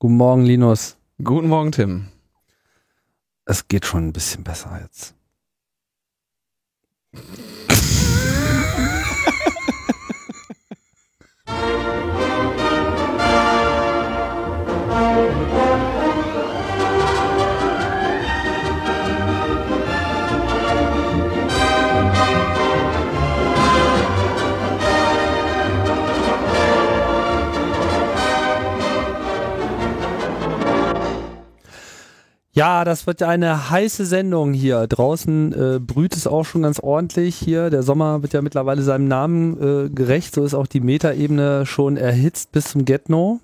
Guten Morgen, Linus. Guten Morgen, Tim. Es geht schon ein bisschen besser jetzt. Ja, das wird eine heiße Sendung hier. Draußen äh, brüht es auch schon ganz ordentlich hier. Der Sommer wird ja mittlerweile seinem Namen äh, gerecht. So ist auch die Metaebene schon erhitzt bis zum Get-No.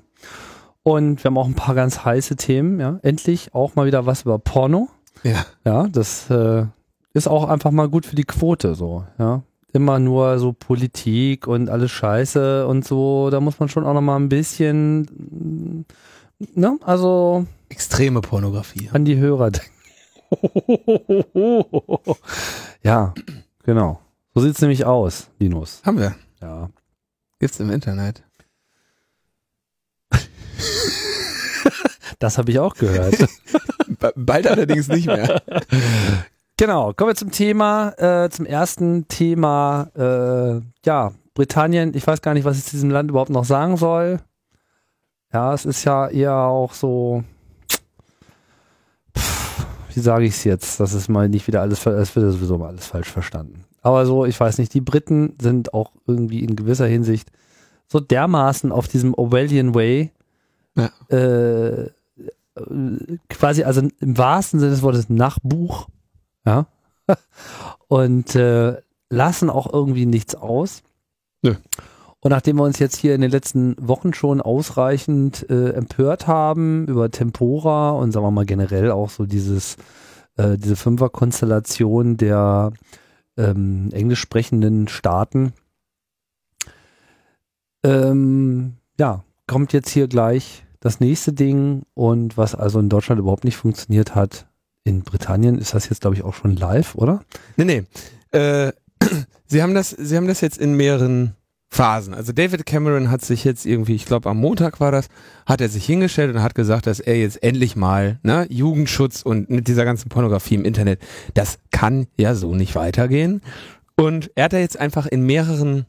Und wir haben auch ein paar ganz heiße Themen. Ja, endlich auch mal wieder was über Porno. Ja. Ja, das äh, ist auch einfach mal gut für die Quote. So, ja, immer nur so Politik und alles Scheiße und so. Da muss man schon auch noch mal ein bisschen, ne, also Extreme Pornografie. an die Hörer denken. ja, genau. So sieht's nämlich aus, Linus. Haben wir. Ja. Gibt's im Internet. Das habe ich auch gehört. Ba- Bald allerdings nicht mehr. genau, kommen wir zum Thema, äh, zum ersten Thema, äh, ja, Britannien, ich weiß gar nicht, was ich zu diesem Land überhaupt noch sagen soll. Ja, es ist ja eher auch so, wie sage ich es jetzt, das ist mal nicht wieder alles, es wird ja sowieso mal alles falsch verstanden. Aber so, ich weiß nicht, die Briten sind auch irgendwie in gewisser Hinsicht so dermaßen auf diesem Orwellian Way, Ja. äh, äh, quasi, also im wahrsten Sinne des Wortes Nachbuch, ja, und äh, lassen auch irgendwie nichts aus. Nö. Und nachdem wir uns jetzt hier in den letzten Wochen schon ausreichend äh, empört haben über Tempora und sagen wir mal generell auch so dieses, äh, diese Fünferkonstellation der ähm, englisch sprechenden Staaten, ähm, ja, kommt jetzt hier gleich das nächste Ding und was also in Deutschland überhaupt nicht funktioniert hat, in Britannien ist das jetzt, glaube ich, auch schon live, oder? Nee, nee. Äh, sie haben das, sie haben das jetzt in mehreren Phasen. Also David Cameron hat sich jetzt irgendwie, ich glaube am Montag war das, hat er sich hingestellt und hat gesagt, dass er jetzt endlich mal, ne, Jugendschutz und mit dieser ganzen Pornografie im Internet, das kann ja so nicht weitergehen. Und er hat da jetzt einfach in mehreren,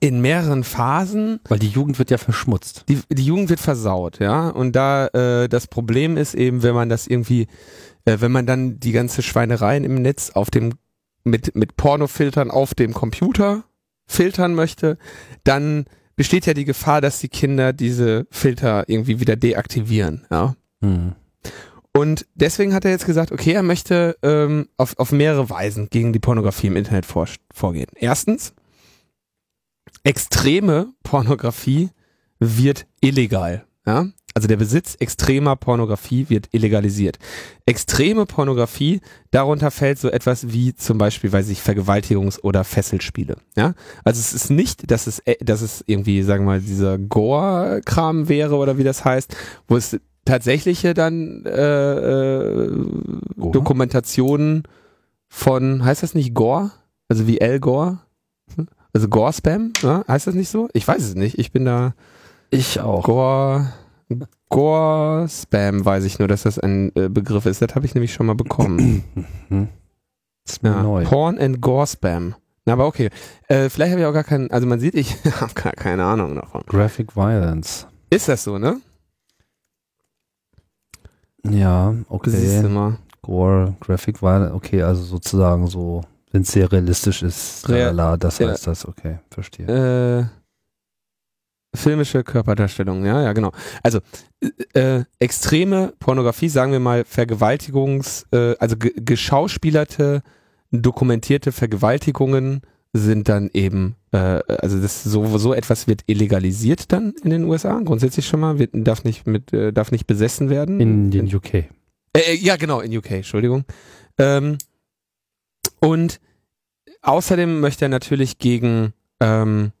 in mehreren Phasen Weil die Jugend wird ja verschmutzt. die, die Jugend wird versaut, ja. Und da äh, das Problem ist eben, wenn man das irgendwie, äh, wenn man dann die ganze Schweinereien im Netz auf dem mit mit Pornofiltern auf dem Computer filtern möchte, dann besteht ja die Gefahr, dass die Kinder diese Filter irgendwie wieder deaktivieren, ja. Hm. Und deswegen hat er jetzt gesagt, okay, er möchte ähm, auf, auf mehrere Weisen gegen die Pornografie im Internet vor, vorgehen. Erstens, extreme Pornografie wird illegal. Ja? Also der Besitz extremer Pornografie wird illegalisiert. Extreme Pornografie, darunter fällt so etwas wie zum Beispiel, weiß ich, Vergewaltigungs- oder Fesselspiele. Ja? Also es ist nicht, dass es, äh, dass es irgendwie, sagen wir mal, dieser Gore-Kram wäre oder wie das heißt, wo es tatsächliche dann äh, äh? Dokumentationen von, heißt das nicht Gore? Also wie Al Gore? Also Gore-Spam? Ja? Heißt das nicht so? Ich weiß es nicht. Ich bin da Ich auch. Gore, Gore-Spam weiß ich nur, dass das ein äh, Begriff ist. Das habe ich nämlich schon mal bekommen. Das ist mir ja. neu. Porn and Gore-Spam. Na, aber okay. Äh, vielleicht habe ich auch gar keinen, also man sieht, ich habe gar keine Ahnung davon. Graphic Violence. Ist das so, ne? Ja, Siehst du okay. mal. Gore, Graphic Violence, okay, also sozusagen so, wenn es sehr realistisch ist, Real- das ja. heißt das, okay, verstehe. Äh, filmische Körperdarstellung, ja, ja, genau. Also äh, äh, extreme Pornografie, sagen wir mal Vergewaltigungs, äh, also ge geschauspielerte, dokumentierte Vergewaltigungen sind dann eben, äh, also das so so etwas wird illegalisiert dann in den USA grundsätzlich schon mal, wird, darf nicht mit äh, darf nicht besessen werden. In den UK. Äh, äh, ja, genau, in UK, Entschuldigung. Ähm, und außerdem möchte er natürlich gegen, ähm,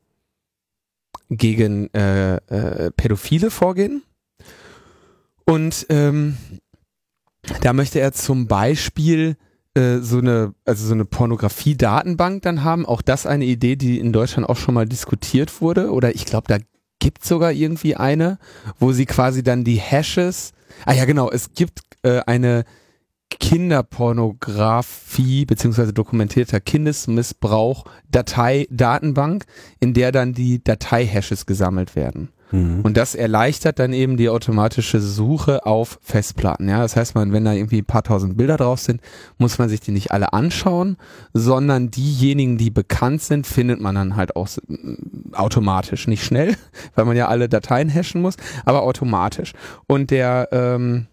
gegen äh, äh, Pädophile vorgehen. Und ähm, da möchte er zum Beispiel äh, so eine, also so eine Pornografie-Datenbank dann haben. Auch das eine Idee, die in Deutschland auch schon mal diskutiert wurde. Oder ich glaube, da gibt sogar irgendwie eine, wo sie quasi dann die Hashes, ah ja genau, es gibt äh, eine Kinderpornografie beziehungsweise dokumentierter Kindesmissbrauch Datei Datenbank, in der dann die Datei-Hashes gesammelt werden. Mhm. Und das erleichtert dann eben die automatische Suche auf Festplatten. Ja, das heißt, man, wenn da irgendwie ein paar tausend Bilder drauf sind, muss man sich die nicht alle anschauen, sondern diejenigen, die bekannt sind, findet man dann halt auch automatisch. Nicht schnell, weil man ja alle Dateien hashen muss, aber automatisch. Und der, ähm,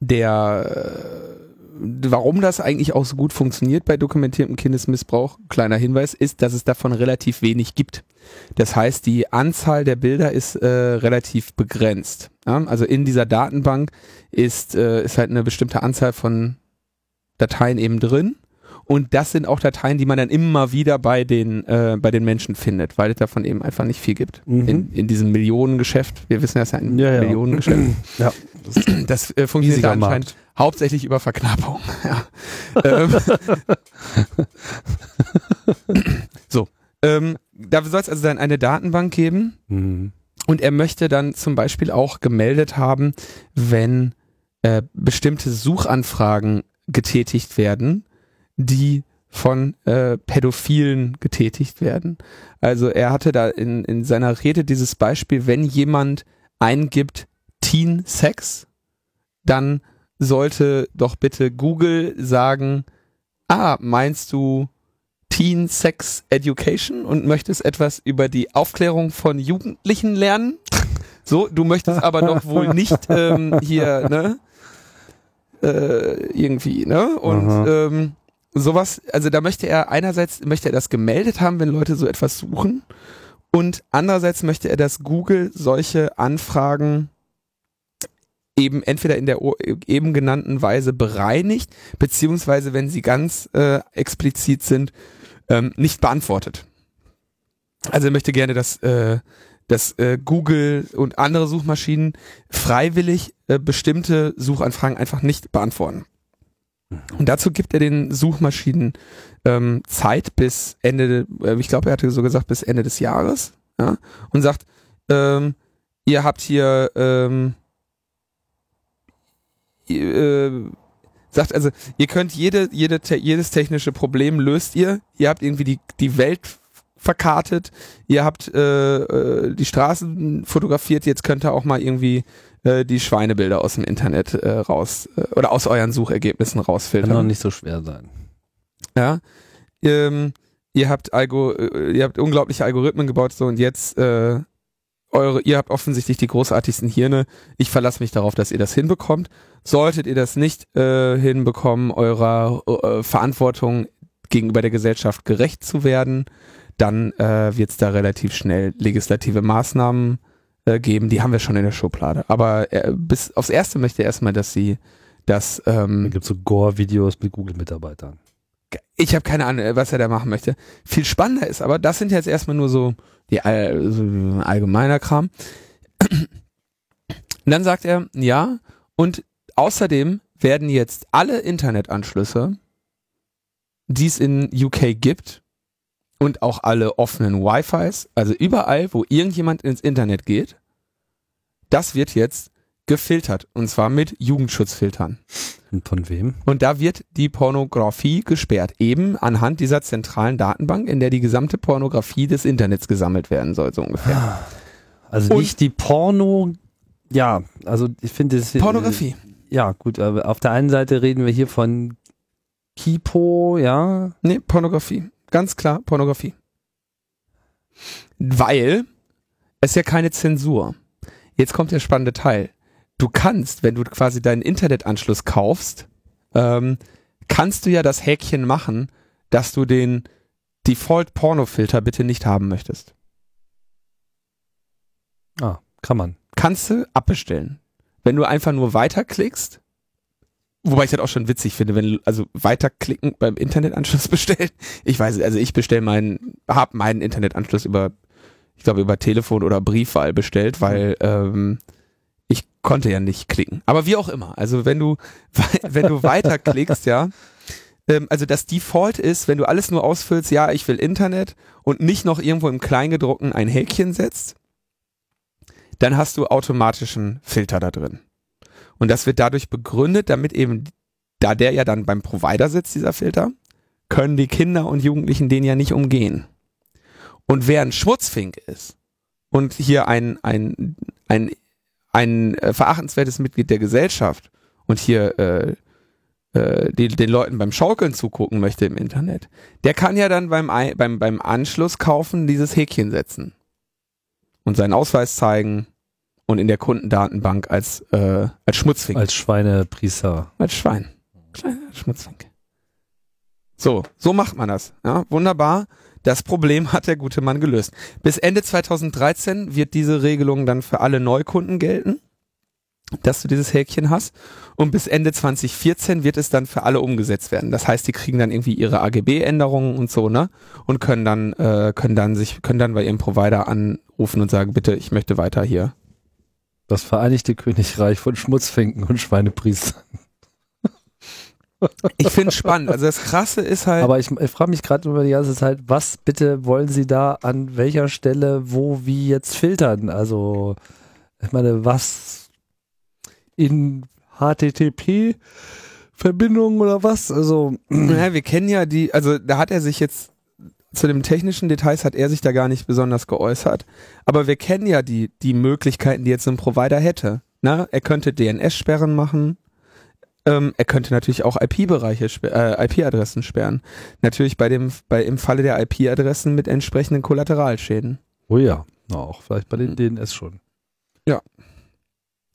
der äh, warum das eigentlich auch so gut funktioniert bei dokumentiertem Kindesmissbrauch, kleiner Hinweis, ist, dass es davon relativ wenig gibt. Das heißt, die Anzahl der Bilder ist äh, relativ begrenzt. Ja? Also in dieser Datenbank ist, äh, ist halt eine bestimmte Anzahl von Dateien eben drin. Und das sind auch Dateien, die man dann immer wieder bei den, äh, bei den Menschen findet, weil es davon eben einfach nicht viel gibt. Mhm. In, in diesem Millionengeschäft. Wir wissen, das ist ein ja, ja. Millionengeschäft. Ja. Das, das äh, funktioniert da anscheinend Markt. hauptsächlich über Verknappung. Ja. ähm. so. Ähm, da soll es also dann eine Datenbank geben. Mhm. Und er möchte dann zum Beispiel auch gemeldet haben, wenn äh, bestimmte Suchanfragen getätigt werden, die von äh, Pädophilen getätigt werden. Also er hatte da in, in seiner Rede dieses Beispiel, wenn jemand eingibt Teen Sex, dann sollte doch bitte Google sagen, ah, meinst du Teen Sex Education und möchtest etwas über die Aufklärung von Jugendlichen lernen? So, du möchtest aber doch wohl nicht ähm, hier, ne? Äh, irgendwie, ne? Und ähm, sowas, also da möchte er einerseits möchte er das gemeldet haben, wenn Leute so etwas suchen und andererseits möchte er, dass Google solche Anfragen eben entweder in der eben genannten Weise bereinigt, beziehungsweise wenn sie ganz äh, explizit sind, ähm, nicht beantwortet. Also er möchte gerne, dass, äh, dass äh, Google und andere Suchmaschinen freiwillig äh, bestimmte Suchanfragen einfach nicht beantworten. Und dazu gibt er den Suchmaschinen ähm, Zeit bis Ende, äh, ich glaube, er hatte so gesagt, bis Ende des Jahres, ja, und sagt, ähm, ihr habt hier, ähm, äh, sagt also, ihr könnt jede, jede, te jedes technische Problem löst ihr, ihr habt irgendwie die, die Welt verkartet, ihr habt äh, äh, die Straßen fotografiert, jetzt könnt ihr auch mal irgendwie äh, die Schweinebilder aus dem Internet äh, raus äh, oder aus euren Suchergebnissen rausfiltern. Kann doch nicht so schwer sein. Ja. Ähm, ihr habt Algo, äh, ihr habt unglaubliche Algorithmen gebaut so und jetzt äh, eure, ihr habt offensichtlich die großartigsten Hirne. Ich verlasse mich darauf, dass ihr das hinbekommt. Solltet ihr das nicht äh, hinbekommen, eurer äh, Verantwortung gegenüber der Gesellschaft gerecht zu werden, dann äh, wird es da relativ schnell legislative Maßnahmen äh, geben. Die haben wir schon in der Schublade. Aber äh, bis aufs Erste möchte er erstmal, dass sie das. Ähm, da gibt so Gore-Videos mit Google-Mitarbeitern. Ich habe keine Ahnung, was er da machen möchte. Viel spannender ist, aber das sind jetzt erstmal nur so die all, so allgemeiner Kram. Und dann sagt er, ja, und außerdem werden jetzt alle Internetanschlüsse, die es in UK gibt, und auch alle offenen Wi-Fis, also überall, wo irgendjemand ins Internet geht, das wird jetzt gefiltert und zwar mit Jugendschutzfiltern. Und von wem? Und da wird die Pornografie gesperrt, eben anhand dieser zentralen Datenbank, in der die gesamte Pornografie des Internets gesammelt werden soll, so ungefähr. Also und nicht die Porno, ja, also ich finde es. Pornografie. Äh, ja, gut, aber auf der einen Seite reden wir hier von Kipo, ja. Nee, Pornografie. Ganz klar Pornografie. Weil es ja keine Zensur. Jetzt kommt der spannende Teil. Du kannst, wenn du quasi deinen Internetanschluss kaufst, ähm, kannst du ja das Häkchen machen, dass du den Default Pornofilter bitte nicht haben möchtest. Ah, kann man. Kannst du abbestellen. Wenn du einfach nur weiterklickst, Wobei ich das auch schon witzig finde, wenn also weiterklicken beim Internetanschluss bestellen. Ich weiß, also ich bestelle meinen, habe meinen Internetanschluss über, ich glaube über Telefon oder Briefwahl bestellt, weil ähm, ich konnte ja nicht klicken. Aber wie auch immer. Also wenn du wenn du weiterklickst, ja, ähm, also das Default ist, wenn du alles nur ausfüllst, ja, ich will Internet und nicht noch irgendwo im Kleingedruckten ein Häkchen setzt, dann hast du automatischen Filter da drin. Und das wird dadurch begründet, damit eben, da der ja dann beim Provider sitzt, dieser Filter, können die Kinder und Jugendlichen den ja nicht umgehen. Und wer ein Schmutzfink ist und hier ein, ein, ein, ein äh, verachtenswertes Mitglied der Gesellschaft und hier äh, äh, die, den Leuten beim Schaukeln zugucken möchte im Internet, der kann ja dann beim, beim, beim Anschluss kaufen dieses Häkchen setzen und seinen Ausweis zeigen und in der Kundendatenbank als, äh, als Schmutzfink. Als Schweinepriester. Als Schwein. Kleiner Schmutzfink. So, so macht man das. Ja, wunderbar. Das Problem hat der gute Mann gelöst. Bis Ende 2013 wird diese Regelung dann für alle Neukunden gelten dass du dieses Häkchen hast. Und bis Ende 2014 wird es dann für alle umgesetzt werden. Das heißt, die kriegen dann irgendwie ihre AGB-Änderungen und so, ne? Und können dann, äh, können dann sich, können dann bei ihrem Provider anrufen und sagen, bitte, ich möchte weiter hier. Das Vereinigte Königreich von Schmutzfinken und Schweinepriestern. Ich finde es spannend. Also das Krasse ist halt. Aber ich, ich frage mich gerade über die ganze Zeit, was bitte wollen Sie da an welcher Stelle, wo, wie jetzt filtern? Also, ich meine, was in HTTP Verbindung oder was? Also naja, wir kennen ja die, also da hat er sich jetzt zu den technischen Details hat er sich da gar nicht besonders geäußert, aber wir kennen ja die die Möglichkeiten, die jetzt ein Provider hätte. Na, er könnte DNS-Sperren machen. Ähm, er könnte natürlich auch IP-Bereiche, äh, IP-Adressen sperren. Natürlich bei dem, bei im Falle der IP-Adressen mit entsprechenden Kollateralschäden. Oh ja, auch vielleicht bei den DNS schon. Ja.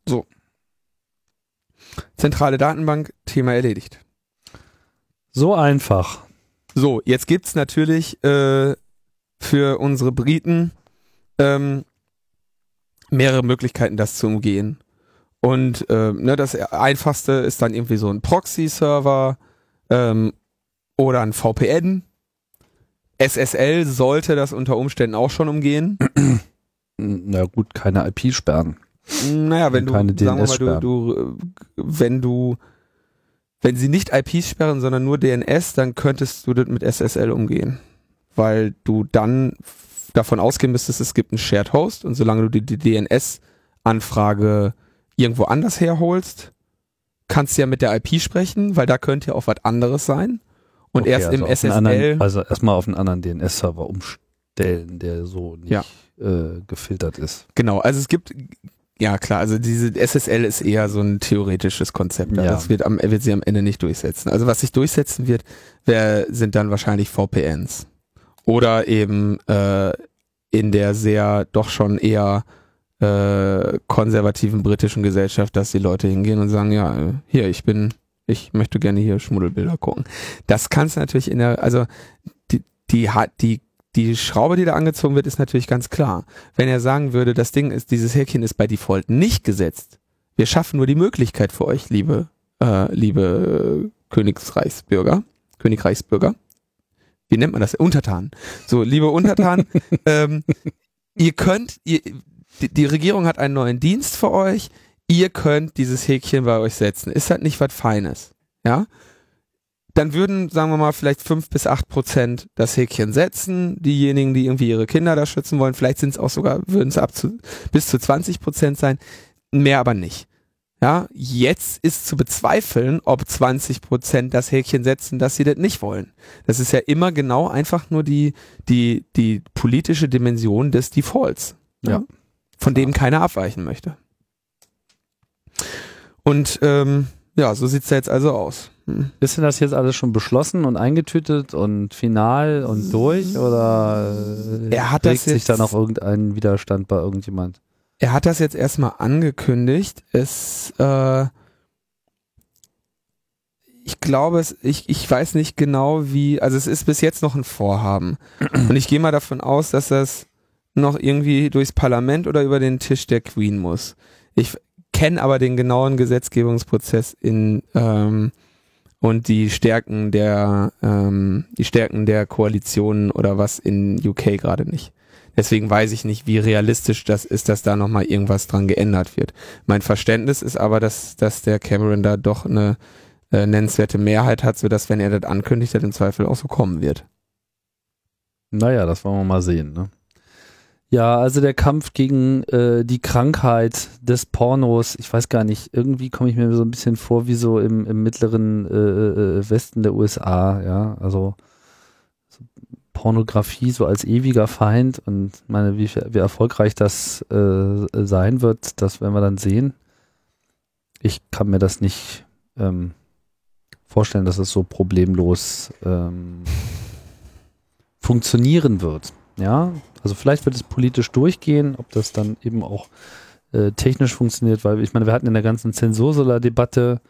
So. Zentrale Datenbank, Thema erledigt. So einfach. So, jetzt gibt's natürlich äh, für unsere Briten ähm, mehrere Möglichkeiten, das zu umgehen. Und äh, ne, das einfachste ist dann irgendwie so ein Proxy-Server ähm, oder ein VPN. SSL sollte das unter Umständen auch schon umgehen. Na gut, keine IP sperren. Naja, wenn du, sagen wir mal, du, du, wenn du, wenn sie nicht IPs sperren, sondern nur DNS, dann könntest du das mit SSL umgehen. Weil du dann davon ausgehen müsstest, es gibt einen Shared Host und solange du die, die DNS-Anfrage irgendwo anders herholst, kannst du ja mit der IP sprechen, weil da könnte ja auch was anderes sein. Und okay, erst also im SSL. Anderen, also erstmal auf einen anderen DNS-Server umstellen, der so nicht ja. äh, gefiltert ist. Genau, also es gibt ja, klar, also diese SSL ist eher so ein theoretisches Konzept. Ja. Das wird, am, wird sie am Ende nicht durchsetzen. Also was sich durchsetzen wird, wär, sind dann wahrscheinlich VPNs. Oder eben äh, in der sehr doch schon eher äh, konservativen britischen Gesellschaft, dass die Leute hingehen und sagen, ja, hier, ich bin, ich möchte gerne hier Schmuddelbilder gucken. Das kannst natürlich in der, also die, die, die die Schraube, die da angezogen wird, ist natürlich ganz klar. Wenn er sagen würde, das Ding ist, dieses Häkchen ist bei Default nicht gesetzt. Wir schaffen nur die Möglichkeit für euch, liebe, äh, liebe Königsreichsbürger, Königreichsbürger. Wie nennt man das? Untertan. So, liebe Untertan, ähm, ihr könnt, ihr, die, die Regierung hat einen neuen Dienst für euch. Ihr könnt dieses Häkchen bei euch setzen. Ist halt nicht was Feines. Ja? Dann würden, sagen wir mal, vielleicht fünf bis acht Prozent das Häkchen setzen. Diejenigen, die irgendwie ihre Kinder da schützen wollen, vielleicht sind es auch sogar, würden es ab zu, bis zu 20 Prozent sein. Mehr aber nicht. Ja, jetzt ist zu bezweifeln, ob 20 Prozent das Häkchen setzen, dass sie das nicht wollen. Das ist ja immer genau einfach nur die, die, die politische Dimension des Defaults. Ja. ja von dem keiner abweichen möchte. Und ähm, ja, so sieht's da jetzt also aus. Ist denn das jetzt alles schon beschlossen und eingetütet und final und durch oder er hat das sich da noch irgendein Widerstand bei irgendjemand? Er hat das jetzt erstmal angekündigt. Es, äh, ich glaube, es, ich, ich weiß nicht genau wie, also es ist bis jetzt noch ein Vorhaben. Und ich gehe mal davon aus, dass das noch irgendwie durchs Parlament oder über den Tisch der Queen muss. Ich kenne aber den genauen Gesetzgebungsprozess in ähm, und die Stärken der ähm, die Stärken der Koalition oder was in UK gerade nicht. Deswegen weiß ich nicht, wie realistisch das ist, dass da nochmal irgendwas dran geändert wird. Mein Verständnis ist aber, dass, dass der Cameron da doch eine äh, nennenswerte Mehrheit hat, sodass, wenn er das ankündigt, das im Zweifel auch so kommen wird. Naja, das wollen wir mal sehen. Ne? Ja, also der Kampf gegen äh, die Krankheit des Pornos, ich weiß gar nicht, irgendwie komme ich mir so ein bisschen vor wie so im, im mittleren äh, äh Westen der USA, ja, also so Pornografie so als ewiger Feind und meine, wie, wie erfolgreich das äh, sein wird, das werden wir dann sehen. Ich kann mir das nicht ähm, vorstellen, dass es so problemlos ähm, funktionieren wird. Ja, also vielleicht wird es politisch durchgehen, ob das dann eben auch äh, technisch funktioniert, weil ich meine, wir hatten in der ganzen Zensursola-Debatte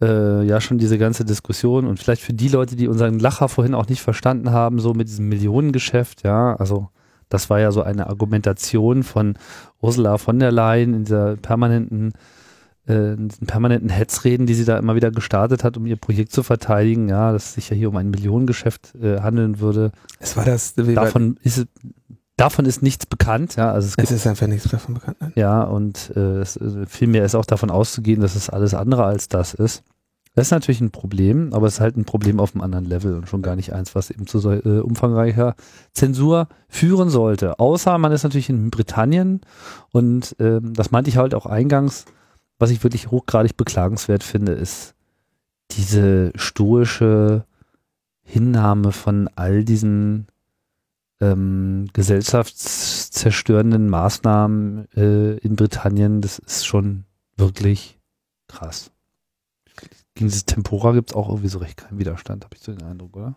äh, ja schon diese ganze Diskussion und vielleicht für die Leute, die unseren Lacher vorhin auch nicht verstanden haben, so mit diesem Millionengeschäft, ja, also das war ja so eine Argumentation von Ursula von der Leyen in dieser permanenten äh, permanenten Hetzreden, die sie da immer wieder gestartet hat, um ihr Projekt zu verteidigen, ja, dass es sich ja hier um ein Millionengeschäft äh, handeln würde. Es war das. Davon ist davon ist nichts bekannt, ja. Also es, es ist einfach nichts davon bekannt. Nein. Ja, und äh, es, äh, vielmehr ist auch davon auszugehen, dass es alles andere als das ist. Das ist natürlich ein Problem, aber es ist halt ein Problem auf einem anderen Level und schon gar nicht eins, was eben zu so, äh, umfangreicher Zensur führen sollte. Außer man ist natürlich in Britannien und ähm, das meinte ich halt auch eingangs, was ich wirklich hochgradig beklagenswert finde, ist diese stoische Hinnahme von all diesen ähm, gesellschaftszerstörenden Maßnahmen äh, in Britannien. Das ist schon wirklich krass. Gegen dieses Tempora gibt es auch irgendwie so recht keinen Widerstand, habe ich so den Eindruck, oder?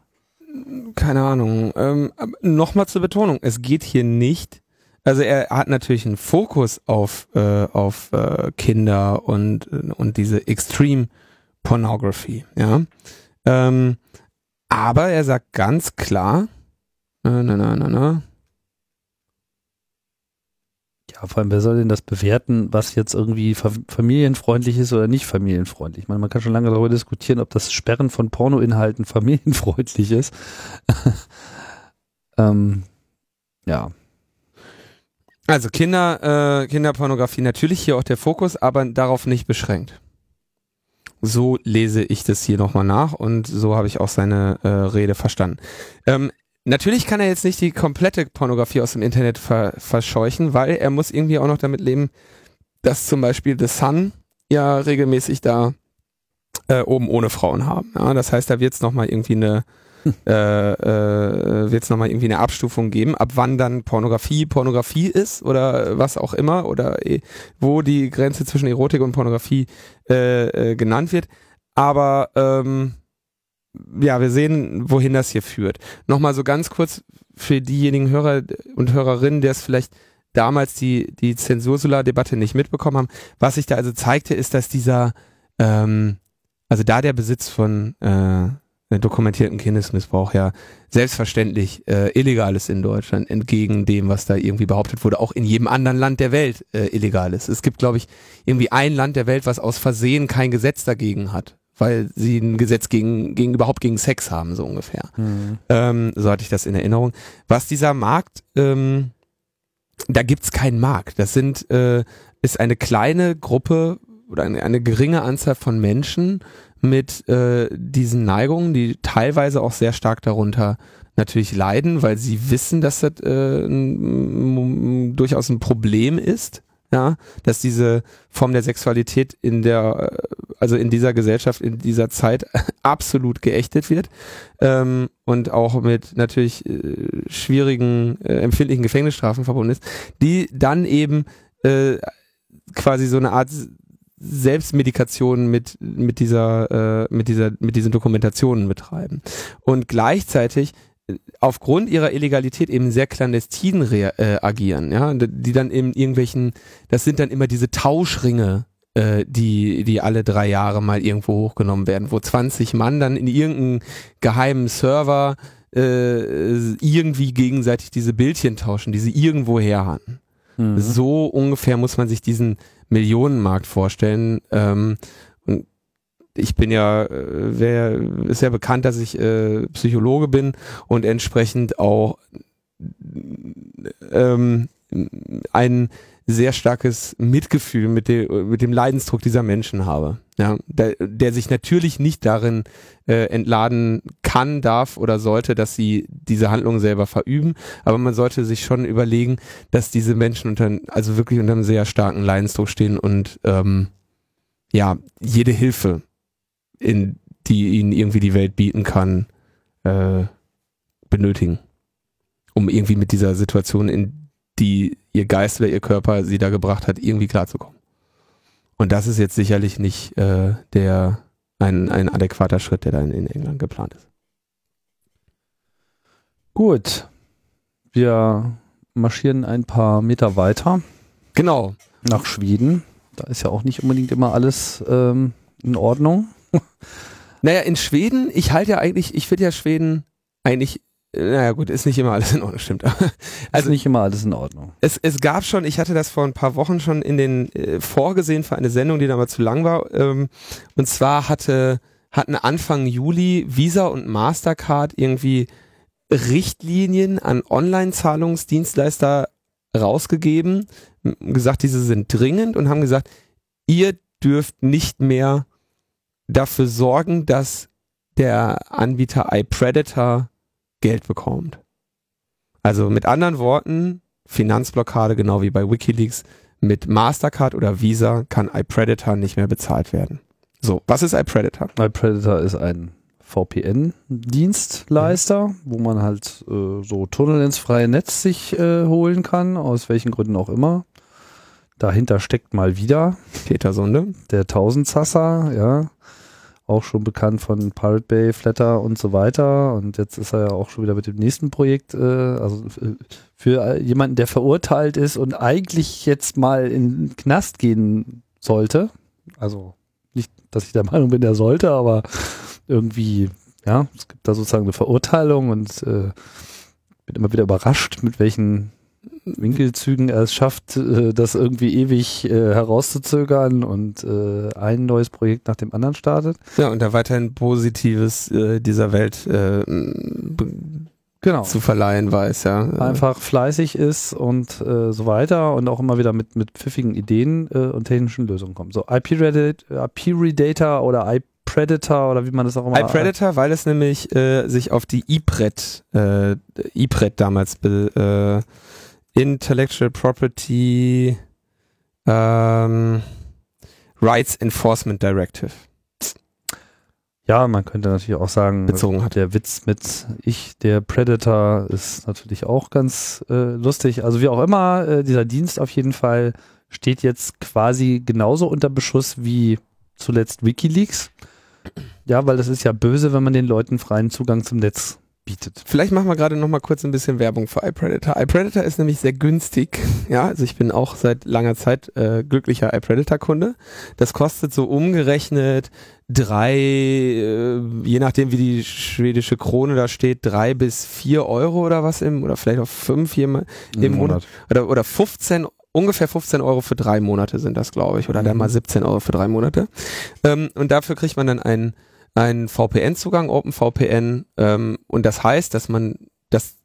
Keine Ahnung. Ähm, Nochmal zur Betonung, es geht hier nicht also er hat natürlich einen Fokus auf, äh, auf äh, Kinder und, und diese Extreme Pornography, ja. Ähm, aber er sagt ganz klar, na, na, na, na, na. Ja, vor allem, wer soll denn das bewerten, was jetzt irgendwie familienfreundlich ist oder nicht familienfreundlich? Ich meine, man kann schon lange darüber diskutieren, ob das Sperren von Pornoinhalten familienfreundlich ist. ähm, ja. Also Kinder, äh, Kinderpornografie natürlich hier auch der Fokus, aber darauf nicht beschränkt. So lese ich das hier nochmal nach und so habe ich auch seine äh, Rede verstanden. Ähm, natürlich kann er jetzt nicht die komplette Pornografie aus dem Internet ver verscheuchen, weil er muss irgendwie auch noch damit leben, dass zum Beispiel The Sun ja regelmäßig da äh, oben ohne Frauen haben. Ja, das heißt, da wird es nochmal irgendwie eine äh, äh, wird es nochmal irgendwie eine Abstufung geben, ab wann dann Pornografie Pornografie ist oder was auch immer oder äh, wo die Grenze zwischen Erotik und Pornografie äh, äh, genannt wird. Aber ähm, ja, wir sehen, wohin das hier führt. Nochmal so ganz kurz für diejenigen Hörer und Hörerinnen, der es vielleicht damals die, die Zensursula-Debatte nicht mitbekommen haben. Was sich da also zeigte, ist, dass dieser, ähm, also da der Besitz von äh, dokumentierten Kindesmissbrauch ja selbstverständlich äh, illegal ist in Deutschland, entgegen dem, was da irgendwie behauptet wurde, auch in jedem anderen Land der Welt äh, illegal ist. Es gibt, glaube ich, irgendwie ein Land der Welt, was aus Versehen kein Gesetz dagegen hat, weil sie ein Gesetz gegen, gegen überhaupt gegen Sex haben, so ungefähr. Mhm. Ähm, so hatte ich das in Erinnerung. Was dieser Markt, ähm, da gibt's keinen Markt. Das sind, äh, ist eine kleine Gruppe oder eine, eine geringe Anzahl von Menschen, mit äh, diesen Neigungen, die teilweise auch sehr stark darunter natürlich leiden, weil sie wissen, dass das äh, ein, durchaus ein Problem ist, ja, dass diese Form der Sexualität in der, also in dieser Gesellschaft, in dieser Zeit absolut geächtet wird ähm, und auch mit natürlich äh, schwierigen, äh, empfindlichen Gefängnisstrafen verbunden ist, die dann eben äh, quasi so eine Art Selbstmedikation mit mit dieser äh, mit dieser mit diesen Dokumentationen betreiben und gleichzeitig äh, aufgrund ihrer Illegalität eben sehr clandestin äh, agieren, ja, die dann in irgendwelchen, das sind dann immer diese Tauschringe, äh, die die alle drei Jahre mal irgendwo hochgenommen werden, wo 20 Mann dann in irgendeinem geheimen Server äh, irgendwie gegenseitig diese Bildchen tauschen, die sie irgendwo her hatten. Mhm. So ungefähr muss man sich diesen Millionenmarkt vorstellen. Ähm, und ich bin ja, äh, wär, ist ja bekannt, dass ich äh, Psychologe bin und entsprechend auch ähm, ein sehr starkes Mitgefühl mit, dem mit dem Leidensdruck dieser Menschen habe. Ja, der, der sich natürlich nicht darin äh, entladen kann, darf oder sollte, dass sie diese Handlung selber verüben. Aber man sollte sich schon überlegen, dass diese Menschen unter, also wirklich unter einem sehr starken Leidensdruck stehen und ähm, ja, jede Hilfe, in die ihnen irgendwie die Welt bieten kann, äh, benötigen. Um irgendwie mit dieser Situation, in die ihr Geist oder ihr Körper sie da gebracht hat, irgendwie klarzukommen. Und das ist jetzt sicherlich nicht äh, der ein, ein adäquater Schritt, der da in, in England geplant ist. Gut. Wir marschieren ein paar Meter weiter. Genau. Nach Schweden. Da ist ja auch nicht unbedingt immer alles ähm, in Ordnung. naja, in Schweden, ich halte ja eigentlich, ich finde ja Schweden eigentlich naja gut, ist nicht immer alles in Ordnung, stimmt. Also ist nicht immer alles in Ordnung. Es, es gab schon, ich hatte das vor ein paar Wochen schon in den äh, vorgesehen für eine Sendung, die damals zu lang war. Ähm, und zwar hatte hatten Anfang Juli Visa und Mastercard irgendwie Richtlinien an Online-Zahlungsdienstleister rausgegeben, gesagt, diese sind dringend und haben gesagt, ihr dürft nicht mehr dafür sorgen, dass der Anbieter iPredator Geld bekommt. Also mit anderen Worten, Finanzblockade, genau wie bei Wikileaks, mit Mastercard oder Visa kann iPredator nicht mehr bezahlt werden. So, was ist iPredator? iPredator ist ein VPN-Dienstleister, mhm. wo man halt äh, so Tunnel ins freie Netz sich äh, holen kann, aus welchen Gründen auch immer. Dahinter steckt mal wieder Peter Sonde, der Tausendsasser, ja auch schon bekannt von Pirate Bay, Flatter und so weiter. Und jetzt ist er ja auch schon wieder mit dem nächsten Projekt. Äh, also äh, für jemanden, der verurteilt ist und eigentlich jetzt mal in den Knast gehen sollte. Also nicht, dass ich der Meinung bin, er sollte, aber irgendwie, ja, es gibt da sozusagen eine Verurteilung und äh, bin immer wieder überrascht, mit welchen Winkelzügen er es schafft, äh, das irgendwie ewig äh, herauszuzögern und äh, ein neues Projekt nach dem anderen startet. Ja, und da weiterhin Positives dieser Welt genau. zu verleihen weiß, ja. Einfach fleißig ist und so weiter und auch immer wieder mit, mit pfiffigen Ideen und technischen Lösungen kommt. So IP-Redator IP oder iPredator oder wie man das auch immer iPredator, weil es nämlich äh, sich auf die IPRED, äh, IPRED damals be, äh, Intellectual Property ähm, Rights Enforcement Directive. Ja, man könnte natürlich auch sagen, bezogen hat. der Witz mit ich, der Predator, ist natürlich auch ganz äh, lustig. Also wie auch immer, äh, dieser Dienst auf jeden Fall steht jetzt quasi genauso unter Beschuss wie zuletzt Wikileaks. Ja, weil das ist ja böse, wenn man den Leuten freien Zugang zum Netz bietet. Vielleicht machen wir gerade noch mal kurz ein bisschen Werbung für iPredator. iPredator ist nämlich sehr günstig. Ja, also ich bin auch seit langer Zeit äh, glücklicher iPredator-Kunde. Das kostet so umgerechnet drei, äh, je nachdem wie die schwedische Krone da steht, drei bis vier Euro oder was im, oder vielleicht auch fünf im, im Monat. Oder, oder 15 ungefähr 15 Euro für drei Monate sind das, glaube ich, oder mhm. dann mal 17 Euro für drei Monate. Ähm, und dafür kriegt man dann einen einen VPN-Zugang, OpenVPN, ähm, und das heißt, dass man, dass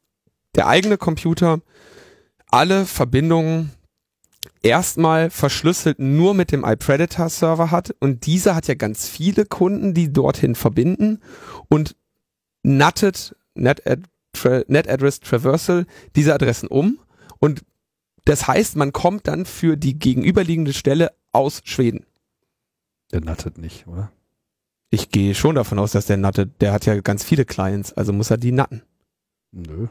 der eigene Computer alle Verbindungen erstmal verschlüsselt nur mit dem iPredator-Server hat und dieser hat ja ganz viele Kunden, die dorthin verbinden und nattet Net, Ad, Net Address Traversal diese Adressen um und das heißt, man kommt dann für die gegenüberliegende Stelle aus Schweden. Der nattet nicht, oder? Ich gehe schon davon aus, dass der Natte, der hat ja ganz viele Clients, also muss er die natten. Nö.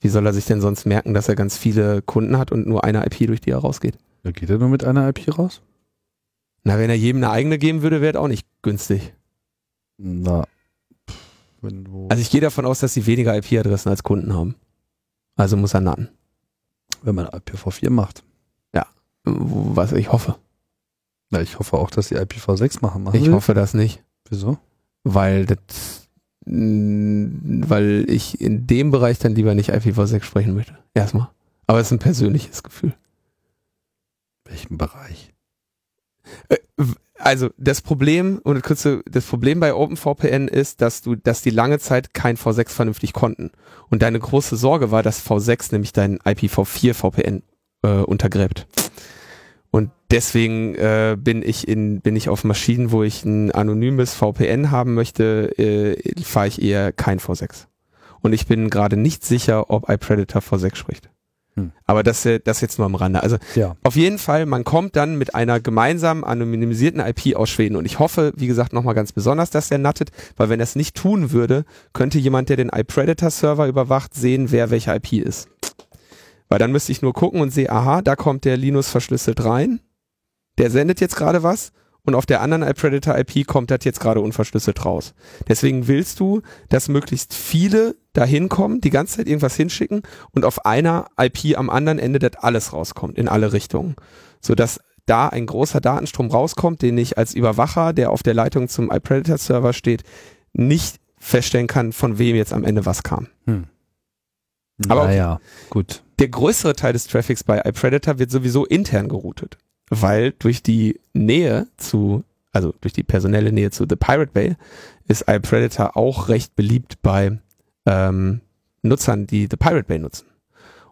Wie soll er sich denn sonst merken, dass er ganz viele Kunden hat und nur eine IP, durch die er rausgeht? Ja, geht er nur mit einer IP raus? Na, wenn er jedem eine eigene geben würde, wäre das auch nicht günstig. Na. Wenn du also ich gehe davon aus, dass sie weniger IP-Adressen als Kunden haben. Also muss er natten. Wenn man IPv4 macht. Ja, was ich hoffe. Na, ich hoffe auch, dass die IPv6 machen. machen ich hoffe das nicht. Wieso? Weil das, weil ich in dem Bereich dann lieber nicht IPv6 sprechen möchte. Erstmal. Aber es ist ein persönliches Gefühl. Welchen Bereich? Äh, also das Problem und kurze, das Problem bei OpenVPN ist, dass du, dass die lange Zeit kein V6 vernünftig konnten. Und deine große Sorge war, dass V6 nämlich dein IPv4 VPN äh, untergräbt. Und deswegen äh, bin ich in bin ich auf Maschinen, wo ich ein anonymes VPN haben möchte, äh, fahre ich eher kein V6. Und ich bin gerade nicht sicher, ob iPredator V6 spricht. Hm. Aber das, äh, das jetzt nur am Rande. Also ja. auf jeden Fall, man kommt dann mit einer gemeinsamen anonymisierten IP aus Schweden. Und ich hoffe, wie gesagt, nochmal ganz besonders, dass der nattet, weil wenn er es nicht tun würde, könnte jemand, der den iPredator-Server überwacht, sehen, wer welche IP ist. Weil dann müsste ich nur gucken und sehe, aha, da kommt der Linus verschlüsselt rein. Der sendet jetzt gerade was und auf der anderen iPredator IP kommt das jetzt gerade unverschlüsselt raus. Deswegen willst du, dass möglichst viele da hinkommen, die ganze Zeit irgendwas hinschicken und auf einer IP am anderen Ende das alles rauskommt, in alle Richtungen. Sodass da ein großer Datenstrom rauskommt, den ich als Überwacher, der auf der Leitung zum iPredator-Server steht, nicht feststellen kann, von wem jetzt am Ende was kam. Hm. Aber naja, gut. Der größere Teil des Traffics bei iPredator wird sowieso intern geroutet weil durch die Nähe zu, also durch die personelle Nähe zu The Pirate Bay, ist iPredator auch recht beliebt bei ähm, Nutzern, die The Pirate Bay nutzen.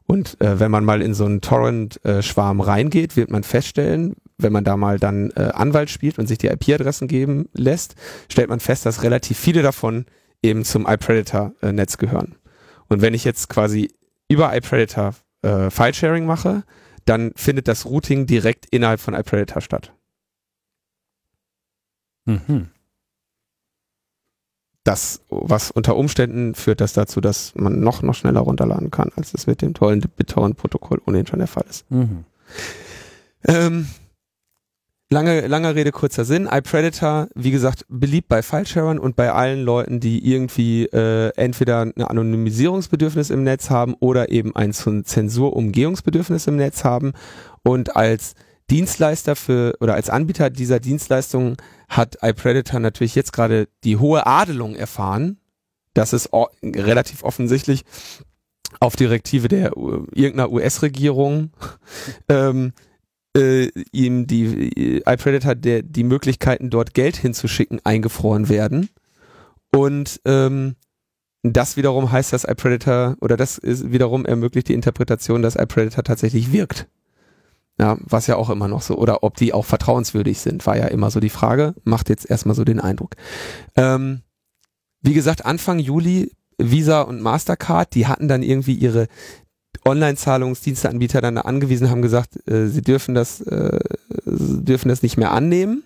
Und äh, wenn man mal in so einen Torrent-Schwarm äh, reingeht, wird man feststellen, wenn man da mal dann äh, Anwalt spielt und sich die IP-Adressen geben lässt, stellt man fest, dass relativ viele davon eben zum iPredator-Netz gehören. Und wenn ich jetzt quasi über iPredator äh, File-Sharing mache, dann findet das Routing direkt innerhalb von iPredator statt. Mhm. Das, was unter Umständen führt das dazu, dass man noch, noch schneller runterladen kann, als es mit dem tollen BitTorrent-Protokoll ohnehin schon der Fall ist. Mhm. Ähm, Lange, lange Rede, kurzer Sinn. iPredator, wie gesagt, beliebt bei Filesharern und bei allen Leuten, die irgendwie äh, entweder ein Anonymisierungsbedürfnis im Netz haben oder eben ein Zensurumgehungsbedürfnis im Netz haben. Und als Dienstleister für oder als Anbieter dieser Dienstleistung hat iPredator natürlich jetzt gerade die hohe Adelung erfahren. Das ist relativ offensichtlich auf Direktive der irgendeiner US-Regierung ähm, äh, ihm die äh, iPredator der die Möglichkeiten dort Geld hinzuschicken eingefroren werden und ähm, das wiederum heißt, dass iPredator oder das ist wiederum ermöglicht die Interpretation, dass iPredator tatsächlich wirkt. Ja, was ja auch immer noch so, oder ob die auch vertrauenswürdig sind, war ja immer so die Frage, macht jetzt erstmal so den Eindruck. Ähm, wie gesagt, Anfang Juli Visa und Mastercard, die hatten dann irgendwie ihre Online-Zahlungsdiensteanbieter dann angewiesen haben gesagt, äh, sie dürfen das, äh, dürfen das nicht mehr annehmen.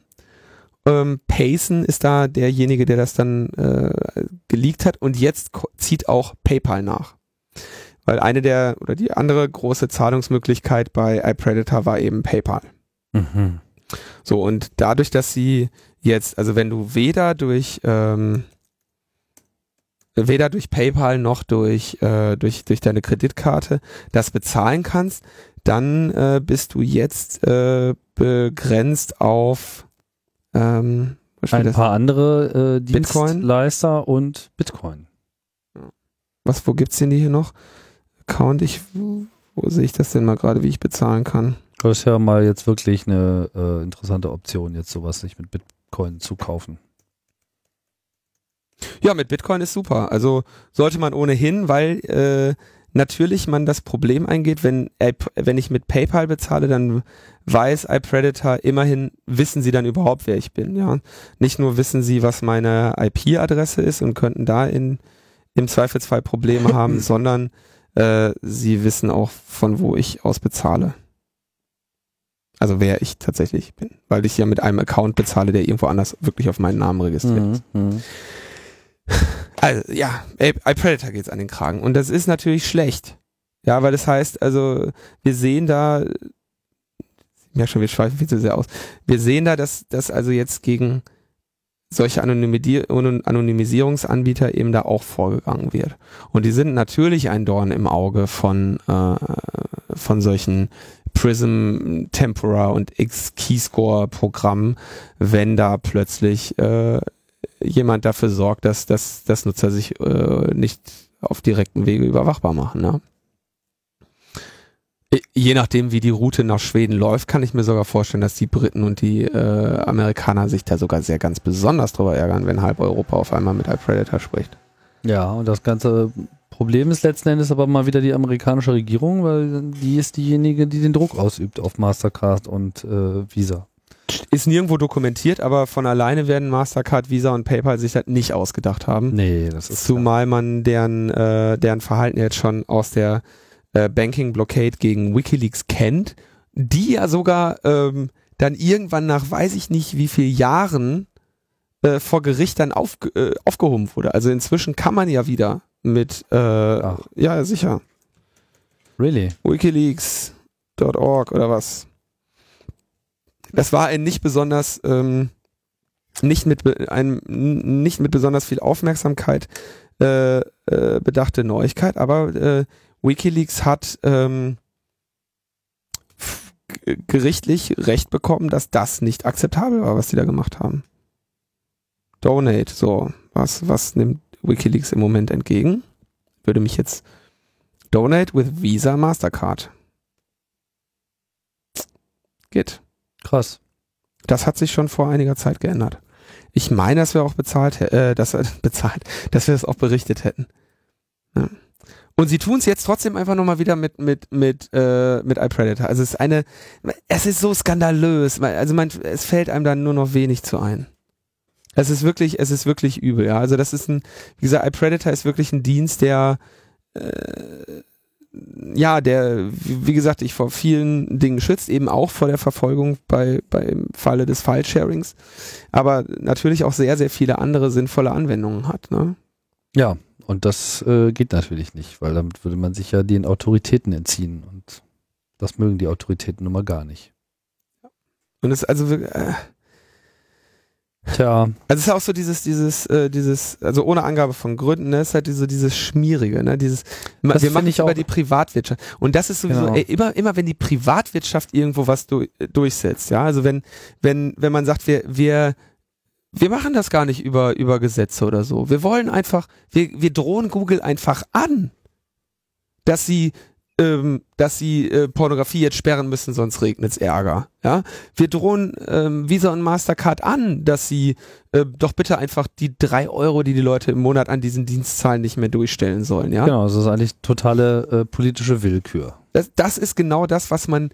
Ähm, Payson ist da derjenige, der das dann äh, geleakt hat und jetzt zieht auch PayPal nach. Weil eine der oder die andere große Zahlungsmöglichkeit bei iPredator war eben PayPal. Mhm. So, und dadurch, dass sie jetzt, also wenn du weder durch ähm, weder durch PayPal noch durch, äh, durch, durch deine Kreditkarte das bezahlen kannst, dann äh, bist du jetzt äh, begrenzt auf ähm, ein paar andere äh, Dienstleister Bitcoin? und Bitcoin. Was, wo gibt's denn die hier noch? Account, ich, wo, wo sehe ich das denn mal gerade, wie ich bezahlen kann? Das ist ja mal jetzt wirklich eine äh, interessante Option, jetzt sowas sich mit Bitcoin zu kaufen. Ja, mit Bitcoin ist super. Also sollte man ohnehin, weil äh, natürlich man das Problem eingeht, wenn, wenn ich mit PayPal bezahle, dann weiß iPredator immerhin, wissen sie dann überhaupt, wer ich bin. Ja, Nicht nur wissen sie, was meine IP-Adresse ist und könnten da in, im Zweifelsfall Probleme haben, sondern äh, sie wissen auch, von wo ich aus bezahle. Also wer ich tatsächlich bin, weil ich ja mit einem Account bezahle, der irgendwo anders wirklich auf meinen Namen registriert ist. Mhm. Also, ja, iPredator geht's an den Kragen. Und das ist natürlich schlecht. Ja, weil das heißt, also, wir sehen da, ich merke schon, wir schweifen viel zu sehr aus. Wir sehen da, dass, dass also jetzt gegen solche Anonymisierungsanbieter eben da auch vorgegangen wird. Und die sind natürlich ein Dorn im Auge von, äh, von solchen Prism, Tempora und X-Keyscore-Programmen, wenn da plötzlich äh, jemand dafür sorgt, dass, dass, dass Nutzer sich äh, nicht auf direkten Wege überwachbar machen. Ne? Je nachdem, wie die Route nach Schweden läuft, kann ich mir sogar vorstellen, dass die Briten und die äh, Amerikaner sich da sogar sehr ganz besonders drüber ärgern, wenn halb Europa auf einmal mit iPredator spricht. Ja, und das ganze Problem ist letzten Endes aber mal wieder die amerikanische Regierung, weil die ist diejenige, die den Druck ausübt auf Mastercard und äh, Visa. Ist nirgendwo dokumentiert, aber von alleine werden Mastercard, Visa und PayPal sich halt nicht ausgedacht haben. Nee, das ist Zumal klar. man deren, äh, deren Verhalten jetzt schon aus der äh, Banking Blockade gegen WikiLeaks kennt, die ja sogar ähm, dann irgendwann nach weiß ich nicht wie viel Jahren äh, vor Gericht dann auf, äh, aufgehoben wurde. Also inzwischen kann man ja wieder mit, äh, ja sicher. Really? WikiLeaks.org oder was? Das war ein nicht besonders ähm, nicht mit einem nicht mit besonders viel Aufmerksamkeit äh, äh, bedachte Neuigkeit, aber äh, WikiLeaks hat ähm, gerichtlich Recht bekommen, dass das nicht akzeptabel war, was die da gemacht haben. Donate, so, was, was nimmt WikiLeaks im Moment entgegen? Würde mich jetzt Donate with Visa Mastercard. Geht. Krass. Das hat sich schon vor einiger Zeit geändert. Ich meine, dass wir auch bezahlt, äh, dass wir bezahlt, dass wir das auch berichtet hätten. Ja. Und sie tun es jetzt trotzdem einfach nochmal wieder mit mit mit äh, mit iPredator. Also es ist eine, es ist so skandalös. Also man, es fällt einem dann nur noch wenig zu ein. Es ist wirklich, es ist wirklich übel. Ja, also das ist ein, wie gesagt, iPredator ist wirklich ein Dienst, der äh, ja, der, wie gesagt, ich vor vielen Dingen schützt, eben auch vor der Verfolgung bei, beim Falle des File-Sharings, aber natürlich auch sehr, sehr viele andere sinnvolle Anwendungen hat. Ne? Ja, und das äh, geht natürlich nicht, weil damit würde man sich ja den Autoritäten entziehen und das mögen die Autoritäten nun mal gar nicht. Und es also äh, Tja. Also es ist auch so dieses, dieses, äh, dieses, also ohne Angabe von Gründen, ne, ist halt so dieses Schmierige, ne, dieses, das wir machen ich über die Privatwirtschaft. Und das ist sowieso, genau. ey, immer, immer wenn die Privatwirtschaft irgendwo was du, durchsetzt, ja, also wenn, wenn, wenn man sagt, wir, wir, wir machen das gar nicht über, über Gesetze oder so. Wir wollen einfach, wir, wir drohen Google einfach an, dass sie ähm, dass sie äh, Pornografie jetzt sperren müssen, sonst regnet's Ärger. Ja, wir drohen ähm, Visa und Mastercard an, dass sie äh, doch bitte einfach die drei Euro, die die Leute im Monat an diesen Dienstzahlen nicht mehr durchstellen sollen. Ja, genau, das ist eigentlich totale äh, politische Willkür. Das, das ist genau das, was man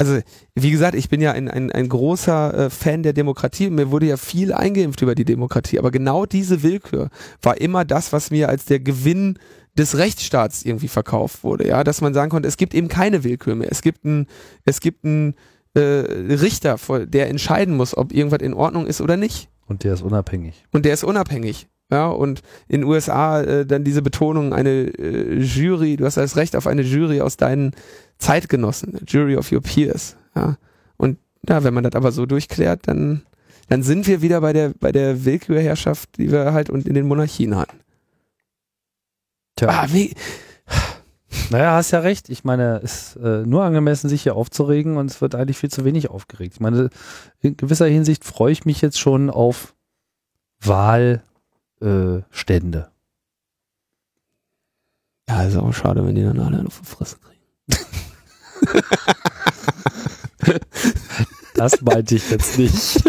also wie gesagt, ich bin ja ein, ein, ein großer äh, Fan der Demokratie. Mir wurde ja viel eingeimpft über die Demokratie, aber genau diese Willkür war immer das, was mir als der Gewinn des Rechtsstaats irgendwie verkauft wurde, ja, dass man sagen konnte, es gibt eben keine Willkür mehr. Es gibt einen, es gibt einen äh, Richter, der entscheiden muss, ob irgendwas in Ordnung ist oder nicht. Und der ist unabhängig. Und der ist unabhängig. Ja, und in den USA äh, dann diese Betonung, eine äh, Jury, du hast das Recht auf eine Jury aus deinen Zeitgenossen, Jury of your peers. Ja. Und ja, wenn man das aber so durchklärt, dann, dann sind wir wieder bei der, bei der Willkürherrschaft, die wir halt und in den Monarchien hatten. Tja. Ah, wie? Naja, hast ja recht. Ich meine, es ist äh, nur angemessen, sich hier aufzuregen und es wird eigentlich viel zu wenig aufgeregt. Ich meine, in gewisser Hinsicht freue ich mich jetzt schon auf Wahlstände. Äh, ja, ist auch schade, wenn die dann alle auf die Fresse kriegen. das meinte ich jetzt nicht.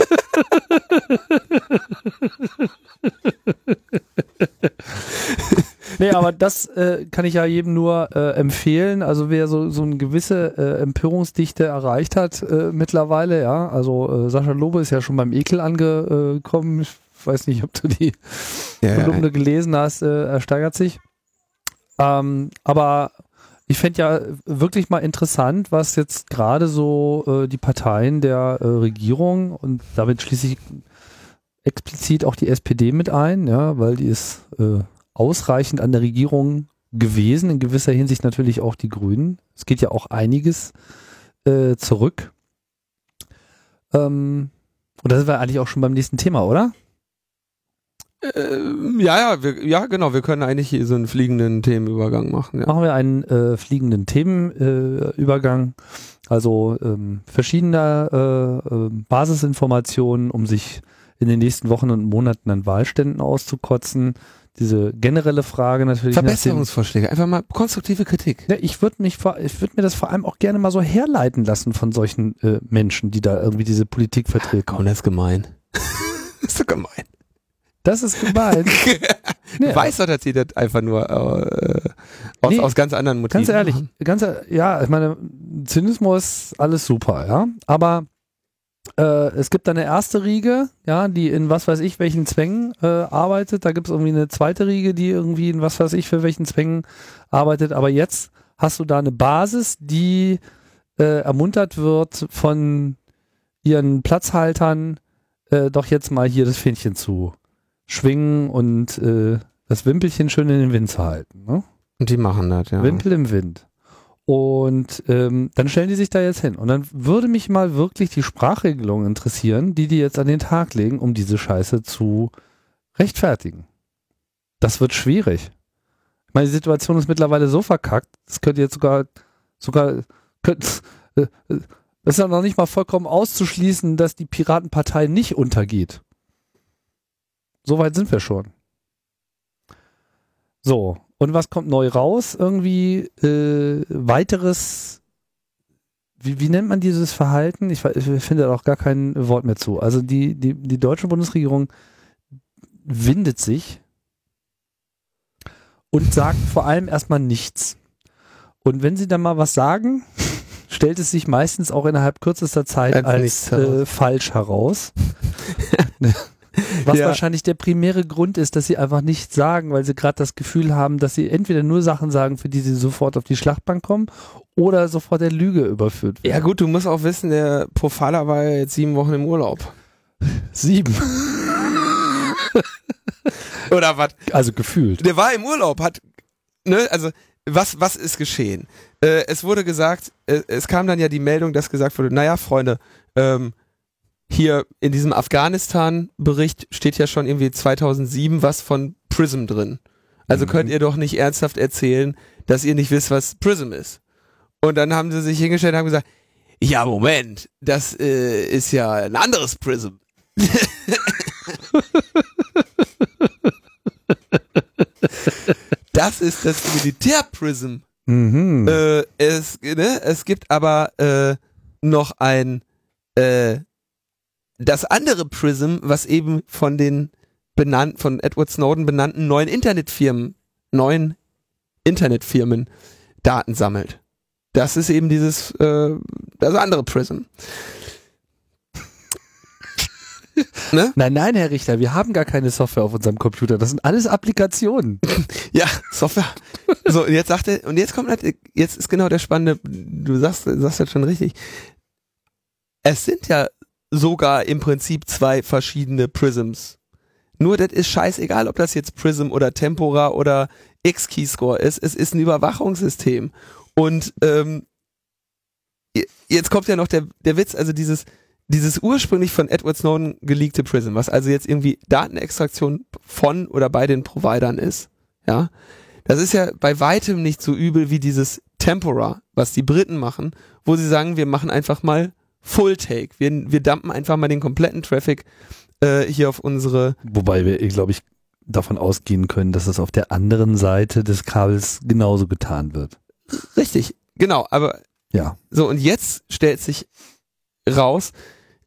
nee, aber das äh, kann ich ja jedem nur äh, empfehlen. Also wer so, so eine gewisse äh, Empörungsdichte erreicht hat äh, mittlerweile, ja, also äh, Sascha Lobe ist ja schon beim Ekel angekommen. Ich weiß nicht, ob du die ja, Kolumne ja. gelesen hast, äh, er steigert sich. Ähm, aber ich fände ja wirklich mal interessant, was jetzt gerade so äh, die Parteien der äh, Regierung und damit schließe ich explizit auch die SPD mit ein, ja, weil die ist äh, ausreichend an der Regierung gewesen, in gewisser Hinsicht natürlich auch die Grünen. Es geht ja auch einiges äh, zurück. Ähm, und da sind wir eigentlich auch schon beim nächsten Thema, oder? Äh, ja, ja, wir, ja, genau. Wir können eigentlich hier so einen fliegenden Themenübergang machen. Ja. Machen wir einen äh, fliegenden Themenübergang. Äh, also ähm, verschiedene äh, äh, Basisinformationen, um sich in den nächsten Wochen und Monaten an Wahlständen auszukotzen. Diese generelle Frage natürlich. Verbesserungsvorschläge, einfach mal konstruktive Kritik. Ja, ich würde mich, ich würde mir das vor allem auch gerne mal so herleiten lassen von solchen äh, Menschen, die da irgendwie diese Politik vertreten. Komm, das ist gemein. das ist so gemein. Das ist gemein. Ja. weißt doch, dass sie das einfach nur äh, aus, nee, aus ganz anderen Motiven Ganz ehrlich, ganz, ja, ich meine, Zynismus, alles super, ja. Aber äh, es gibt eine erste Riege, ja, die in was weiß ich welchen Zwängen äh, arbeitet. Da gibt es irgendwie eine zweite Riege, die irgendwie in was weiß ich für welchen Zwängen arbeitet. Aber jetzt hast du da eine Basis, die äh, ermuntert wird von ihren Platzhaltern, äh, doch jetzt mal hier das Fähnchen zu schwingen und äh, das Wimpelchen schön in den Wind zu halten. Ne? Und die machen das, ja. Wimpel im Wind. Und ähm, dann stellen die sich da jetzt hin. Und dann würde mich mal wirklich die Sprachregelung interessieren, die die jetzt an den Tag legen, um diese Scheiße zu rechtfertigen. Das wird schwierig. Ich meine, die Situation ist mittlerweile so verkackt, es könnte jetzt sogar, sogar, könnte, äh, äh, es ist ja noch nicht mal vollkommen auszuschließen, dass die Piratenpartei nicht untergeht. Soweit sind wir schon. So, und was kommt neu raus? Irgendwie äh, weiteres, wie, wie nennt man dieses Verhalten? Ich, ich finde da auch gar kein Wort mehr zu. Also die, die, die deutsche Bundesregierung windet sich und sagt vor allem erstmal nichts. Und wenn sie dann mal was sagen, stellt es sich meistens auch innerhalb kürzester Zeit als, als äh, falsch heraus. Was ja. wahrscheinlich der primäre Grund ist, dass sie einfach nichts sagen, weil sie gerade das Gefühl haben, dass sie entweder nur Sachen sagen, für die sie sofort auf die Schlachtbank kommen oder sofort der Lüge überführt werden. Ja gut, du musst auch wissen, der Profiler war ja jetzt sieben Wochen im Urlaub. Sieben. oder was? Also gefühlt. Der war im Urlaub, hat, ne, also was, was ist geschehen? Äh, es wurde gesagt, äh, es kam dann ja die Meldung, dass gesagt wurde, naja, Freunde, ähm, hier in diesem Afghanistan-Bericht steht ja schon irgendwie 2007 was von Prism drin. Also mhm. könnt ihr doch nicht ernsthaft erzählen, dass ihr nicht wisst, was Prism ist. Und dann haben sie sich hingestellt und haben gesagt, ja, Moment, das äh, ist ja ein anderes Prism. das ist das Militärprism. Mhm. Äh, es, ne, es gibt aber äh, noch ein äh, das andere Prism, was eben von den benannten, von Edward Snowden benannten neuen Internetfirmen, neuen Internetfirmen Daten sammelt. Das ist eben dieses, äh, das andere Prism. ne? Nein, nein, Herr Richter, wir haben gar keine Software auf unserem Computer. Das sind alles Applikationen. ja, Software. So, und jetzt sagt er, und jetzt kommt halt, jetzt ist genau der spannende, du sagst, sagst das schon richtig. Es sind ja sogar im Prinzip zwei verschiedene Prisms. Nur das ist scheißegal, ob das jetzt Prism oder Tempora oder X-Keyscore ist. Es ist ein Überwachungssystem. Und ähm, jetzt kommt ja noch der, der Witz, also dieses, dieses ursprünglich von Edward Snowden geleakte Prism, was also jetzt irgendwie Datenextraktion von oder bei den Providern ist, ja, das ist ja bei weitem nicht so übel wie dieses Tempora, was die Briten machen, wo sie sagen, wir machen einfach mal Full Take. Wir, wir dumpen einfach mal den kompletten Traffic äh, hier auf unsere. Wobei wir, glaube ich, davon ausgehen können, dass es auf der anderen Seite des Kabels genauso getan wird. Richtig, genau, aber ja. So, und jetzt stellt sich raus,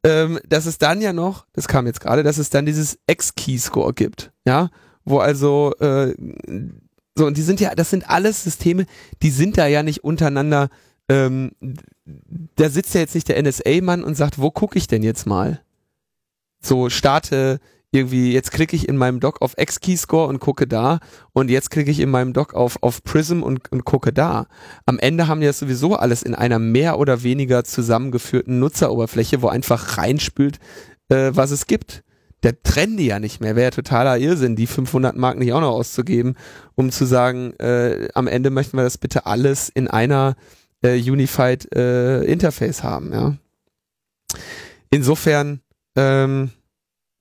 ähm, dass es dann ja noch, das kam jetzt gerade, dass es dann dieses X-Key-Score gibt, ja, wo also äh, so, und die sind ja, das sind alles Systeme, die sind da ja nicht untereinander ähm, da sitzt ja jetzt nicht der NSA-Mann und sagt, wo gucke ich denn jetzt mal? So, starte irgendwie, jetzt klicke ich in meinem Doc auf X-Keyscore und gucke da und jetzt klicke ich in meinem Doc auf, auf Prism und, und gucke da. Am Ende haben die das sowieso alles in einer mehr oder weniger zusammengeführten Nutzeroberfläche, wo einfach reinspült, äh, was es gibt. Der trennen die ja nicht mehr. Wäre ja totaler Irrsinn, die 500 Mark nicht auch noch auszugeben, um zu sagen, äh, am Ende möchten wir das bitte alles in einer äh, Unified äh, Interface haben, ja. Insofern, ähm,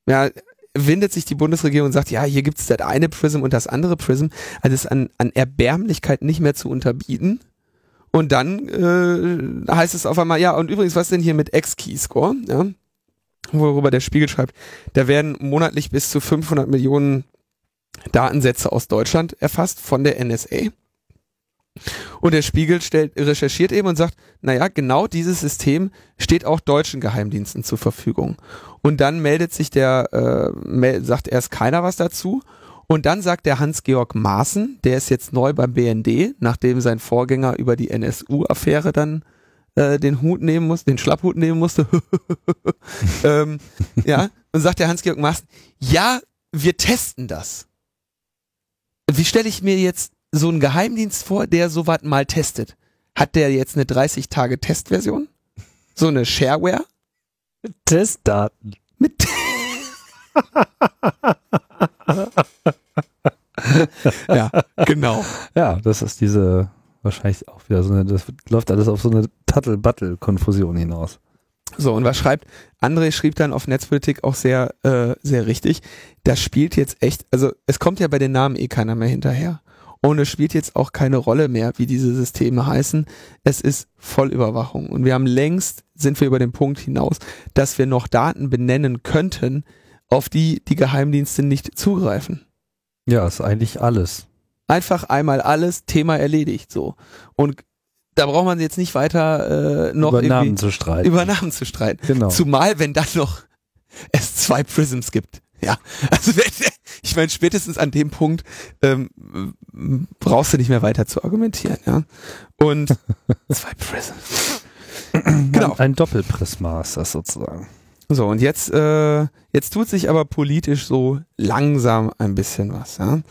ja, windet sich die Bundesregierung und sagt, ja, hier gibt es das eine Prism und das andere Prism. Also ist an, an Erbärmlichkeit nicht mehr zu unterbieten. Und dann äh, heißt es auf einmal, ja, und übrigens, was denn hier mit X-Keyscore? Ja? Worüber der Spiegel schreibt, da werden monatlich bis zu 500 Millionen Datensätze aus Deutschland erfasst von der NSA. Und der Spiegel stellt, recherchiert eben und sagt, naja, genau dieses System steht auch deutschen Geheimdiensten zur Verfügung. Und dann meldet sich der, äh, sagt erst keiner was dazu. Und dann sagt der Hans-Georg Maaßen, der ist jetzt neu beim BND, nachdem sein Vorgänger über die NSU-Affäre dann äh, den Hut nehmen musste, den Schlapphut nehmen musste. ähm, ja, und sagt der Hans-Georg Maaßen, ja, wir testen das. Wie stelle ich mir jetzt so einen Geheimdienst vor, der sowas mal testet? Hat der jetzt eine 30 Tage Testversion? So eine Shareware? Testdaten. Mit ja, genau. Ja, das ist diese wahrscheinlich auch wieder so eine, das läuft alles auf so eine Tuttle-Battle-Konfusion hinaus. So, und was schreibt, André schrieb dann auf Netzpolitik auch sehr, äh, sehr richtig, das spielt jetzt echt, also es kommt ja bei den Namen eh keiner mehr hinterher. Und es spielt jetzt auch keine Rolle mehr, wie diese Systeme heißen. Es ist Vollüberwachung. Und wir haben längst, sind wir über den Punkt hinaus, dass wir noch Daten benennen könnten, auf die die Geheimdienste nicht zugreifen. Ja, ist eigentlich alles. Einfach einmal alles, Thema erledigt, so. Und da braucht man jetzt nicht weiter äh, noch über Namen zu streiten. Über Namen zu streiten. Genau. Zumal, wenn dann noch es zwei Prisms gibt. Ja, also ich meine, spätestens an dem Punkt ähm, brauchst du nicht mehr weiter zu argumentieren, ja. Und zwei Prisms. genau. Ein, ein Doppelprisma ist das sozusagen. So, und jetzt, äh, jetzt tut sich aber politisch so langsam ein bisschen was, ja.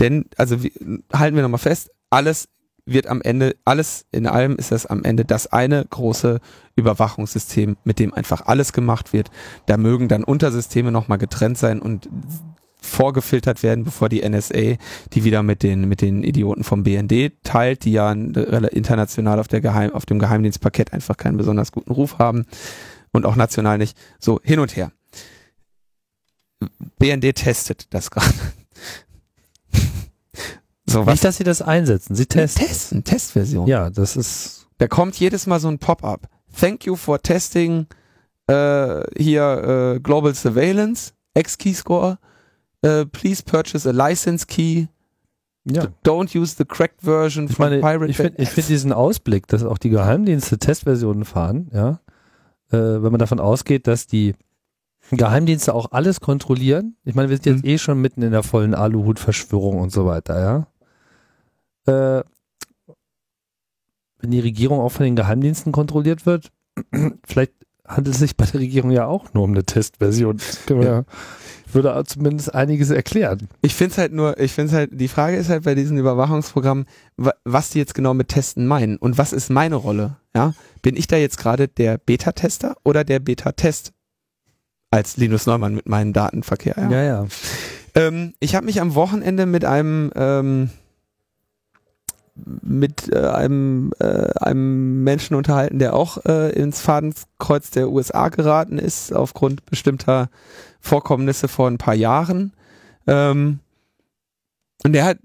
Denn, also wie, halten wir nochmal fest, alles wird am Ende, alles in allem ist das am Ende das eine große Überwachungssystem, mit dem einfach alles gemacht wird. Da mögen dann Untersysteme nochmal getrennt sein und vorgefiltert werden, bevor die NSA die wieder mit den mit den Idioten vom BND teilt, die ja international auf der Geheim auf dem Geheimdienstpaket einfach keinen besonders guten Ruf haben und auch national nicht. So hin und her. BND testet das gerade. So, was? Nicht, dass sie das einsetzen, sie testen. Testen, Testversion. Ja, das ist. Da kommt jedes Mal so ein Pop-up. Thank you for testing äh, hier äh, Global Surveillance, X-Keyscore. Uh, please purchase a license key. Ja. Don't use the cracked version ich meine, Pirate Ich finde find diesen Ausblick, dass auch die Geheimdienste Testversionen fahren, ja, äh, wenn man davon ausgeht, dass die Geheimdienste auch alles kontrollieren. Ich meine, wir sind jetzt mhm. eh schon mitten in der vollen Aluhut-Verschwörung und so weiter, ja äh, wenn die Regierung auch von den Geheimdiensten kontrolliert wird, vielleicht handelt es sich bei der Regierung ja auch nur um eine Testversion. Ja. Würde zumindest einiges erklären. Ich finde es halt nur, ich finde es halt, die Frage ist halt bei diesen Überwachungsprogrammen, was die jetzt genau mit Testen meinen und was ist meine Rolle? Ja, bin ich da jetzt gerade der Beta-Tester oder der Beta-Test als Linus Neumann mit meinem Datenverkehr? Ja, ja. ja. Ähm, ich habe mich am Wochenende mit einem ähm, mit äh, einem, äh, einem Menschen unterhalten, der auch äh, ins Fadenkreuz der USA geraten ist, aufgrund bestimmter Vorkommnisse vor ein paar Jahren. Ähm, und der hat,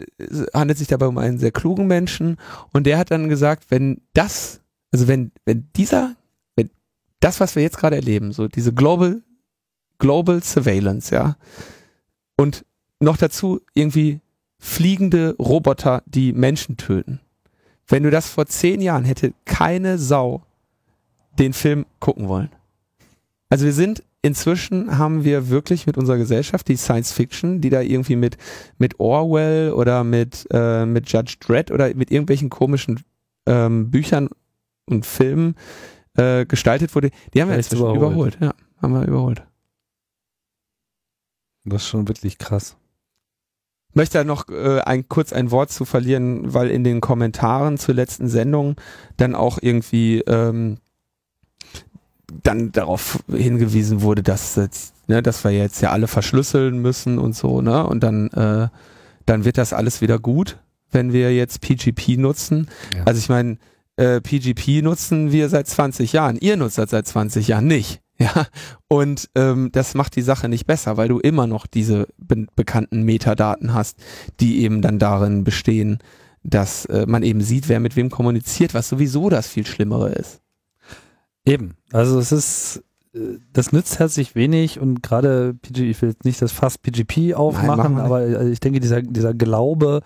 handelt sich dabei um einen sehr klugen Menschen und der hat dann gesagt, wenn das, also wenn, wenn dieser, wenn das, was wir jetzt gerade erleben, so diese Global, Global Surveillance, ja, und noch dazu irgendwie fliegende Roboter, die Menschen töten. Wenn du das vor zehn Jahren hätte keine Sau den Film gucken wollen. Also wir sind inzwischen haben wir wirklich mit unserer Gesellschaft die Science Fiction, die da irgendwie mit mit Orwell oder mit äh, mit Judge Dredd oder mit irgendwelchen komischen ähm, Büchern und Filmen äh, gestaltet wurde, die haben wir jetzt überholt. überholt. Ja, haben wir überholt. Das ist schon wirklich krass möchte da noch äh, ein, kurz ein Wort zu verlieren, weil in den Kommentaren zur letzten Sendung dann auch irgendwie ähm, dann darauf hingewiesen wurde, dass, jetzt, ne, dass wir jetzt ja alle verschlüsseln müssen und so, ne? Und dann, äh, dann wird das alles wieder gut, wenn wir jetzt PGP nutzen. Ja. Also ich meine, äh, PGP nutzen wir seit 20 Jahren. Ihr nutzt das seit 20 Jahren nicht. Ja, und ähm, das macht die Sache nicht besser, weil du immer noch diese be bekannten Metadaten hast, die eben dann darin bestehen, dass äh, man eben sieht, wer mit wem kommuniziert, was sowieso das viel Schlimmere ist. Eben, also es ist, das nützt herzlich wenig und gerade PG, ich will jetzt nicht das Fass PGP aufmachen, Nein, aber äh, ich denke, dieser, dieser Glaube,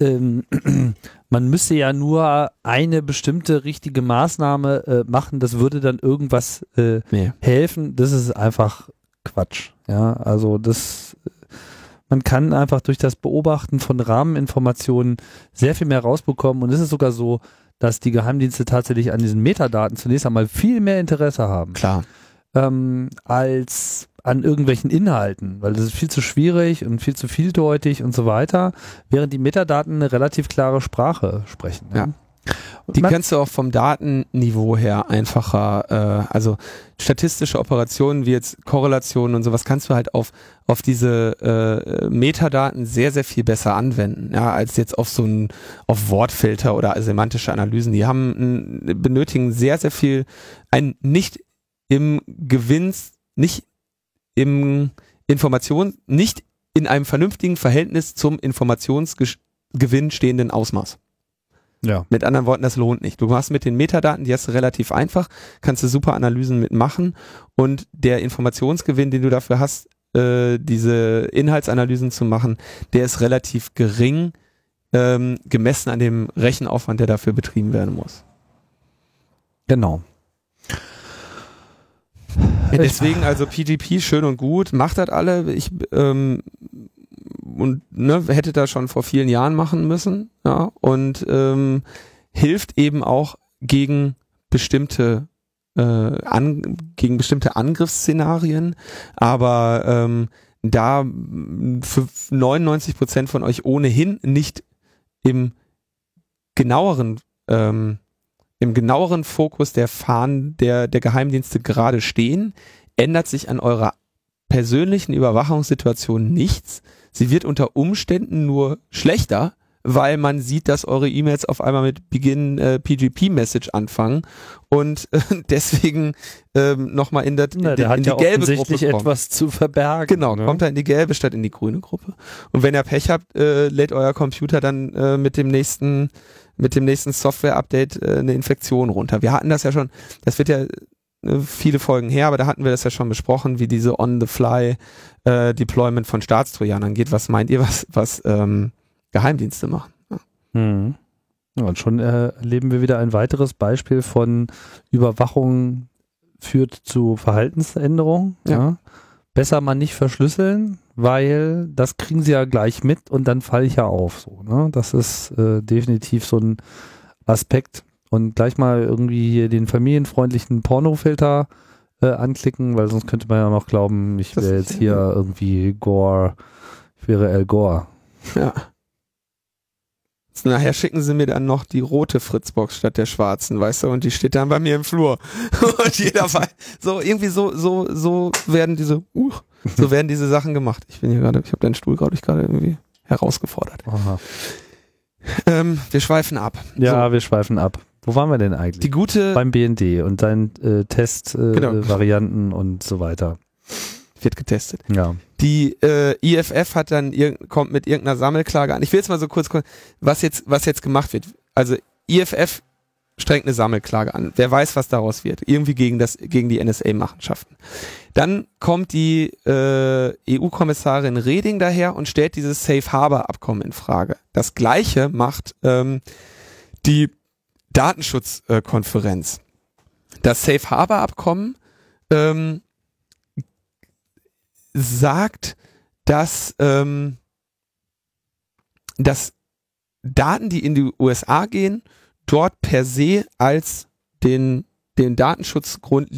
ähm, man müsse ja nur eine bestimmte richtige Maßnahme äh, machen, das würde dann irgendwas äh, nee. helfen. Das ist einfach Quatsch. Ja, also das man kann einfach durch das Beobachten von Rahmeninformationen sehr viel mehr rausbekommen und es ist sogar so, dass die Geheimdienste tatsächlich an diesen Metadaten zunächst einmal viel mehr Interesse haben. Klar. Ähm, als an irgendwelchen Inhalten, weil das ist viel zu schwierig und viel zu vieldeutig und so weiter, während die Metadaten eine relativ klare Sprache sprechen. Ne? Ja. Die kannst du auch vom Datenniveau her einfacher, äh, also statistische Operationen wie jetzt Korrelationen und sowas kannst du halt auf, auf diese äh, Metadaten sehr, sehr viel besser anwenden, ja, als jetzt auf so ein, auf Wortfilter oder semantische Analysen. Die haben, benötigen sehr, sehr viel, ein nicht im Gewinns, nicht im Information, nicht in einem vernünftigen Verhältnis zum Informationsgewinn stehenden Ausmaß. Ja. Mit anderen Worten, das lohnt nicht. Du hast mit den Metadaten, die hast du relativ einfach, kannst du super Analysen mitmachen und der Informationsgewinn, den du dafür hast, äh, diese Inhaltsanalysen zu machen, der ist relativ gering ähm, gemessen an dem Rechenaufwand, der dafür betrieben werden muss. Genau. Deswegen also PGP schön und gut, macht das alle. Ich ähm, und ne, hätte da schon vor vielen Jahren machen müssen, ja, und ähm, hilft eben auch gegen bestimmte äh, an, gegen bestimmte Angriffsszenarien, aber ähm, da für 99 Prozent von euch ohnehin nicht im genaueren ähm, im genaueren Fokus der Fahnen der, der Geheimdienste gerade stehen, ändert sich an eurer persönlichen Überwachungssituation nichts. Sie wird unter Umständen nur schlechter, weil man sieht, dass eure E-Mails auf einmal mit Begin äh, PGP-Message anfangen und äh, deswegen ähm, nochmal in, der, Na, der in, in die ja gelbe Gruppe kommt. etwas zu verbergen. Genau, ne? kommt er in die gelbe statt in die grüne Gruppe. Und wenn ihr Pech habt, äh, lädt euer Computer dann äh, mit dem nächsten mit dem nächsten Software-Update äh, eine Infektion runter. Wir hatten das ja schon, das wird ja äh, viele Folgen her, aber da hatten wir das ja schon besprochen, wie diese On-the-Fly äh, Deployment von Staatstrojanern geht. Was meint ihr, was, was ähm, Geheimdienste machen? Ja. Hm. Ja, und schon äh, erleben wir wieder ein weiteres Beispiel von Überwachung führt zu Verhaltensänderungen. Ja. ja. Besser mal nicht verschlüsseln, weil das kriegen sie ja gleich mit und dann falle ich ja auf. So, ne? Das ist äh, definitiv so ein Aspekt. Und gleich mal irgendwie hier den familienfreundlichen Pornofilter äh, anklicken, weil sonst könnte man ja noch glauben, ich wäre jetzt hier irgendwie Gore, ich wäre El Gore. Ja. Nachher schicken sie mir dann noch die rote Fritzbox statt der schwarzen, weißt du, und die steht dann bei mir im Flur. und jeder weiß, so irgendwie so, so, so werden diese, uh, so werden diese Sachen gemacht. Ich bin hier gerade, ich habe deinen Stuhl, glaube ich, gerade irgendwie herausgefordert. Ähm, wir schweifen ab. Ja, so. wir schweifen ab. Wo waren wir denn eigentlich? Die gute. Beim BND und seinen äh, Testvarianten äh, genau. und so weiter. Wird getestet. Ja. Die äh, IFF hat dann kommt mit irgendeiner Sammelklage an. Ich will jetzt mal so kurz, was jetzt, was jetzt gemacht wird. Also IFF strengt eine Sammelklage an. Wer weiß, was daraus wird. Irgendwie gegen das, gegen die NSA-Machenschaften. Dann kommt die äh, EU-Kommissarin Reding daher und stellt dieses Safe Harbor Abkommen in Frage. Das gleiche macht ähm, die Datenschutzkonferenz. Das Safe Harbor Abkommen ähm, sagt, dass, ähm, dass Daten, die in die USA gehen, dort per se als den den Datenschutzgrund,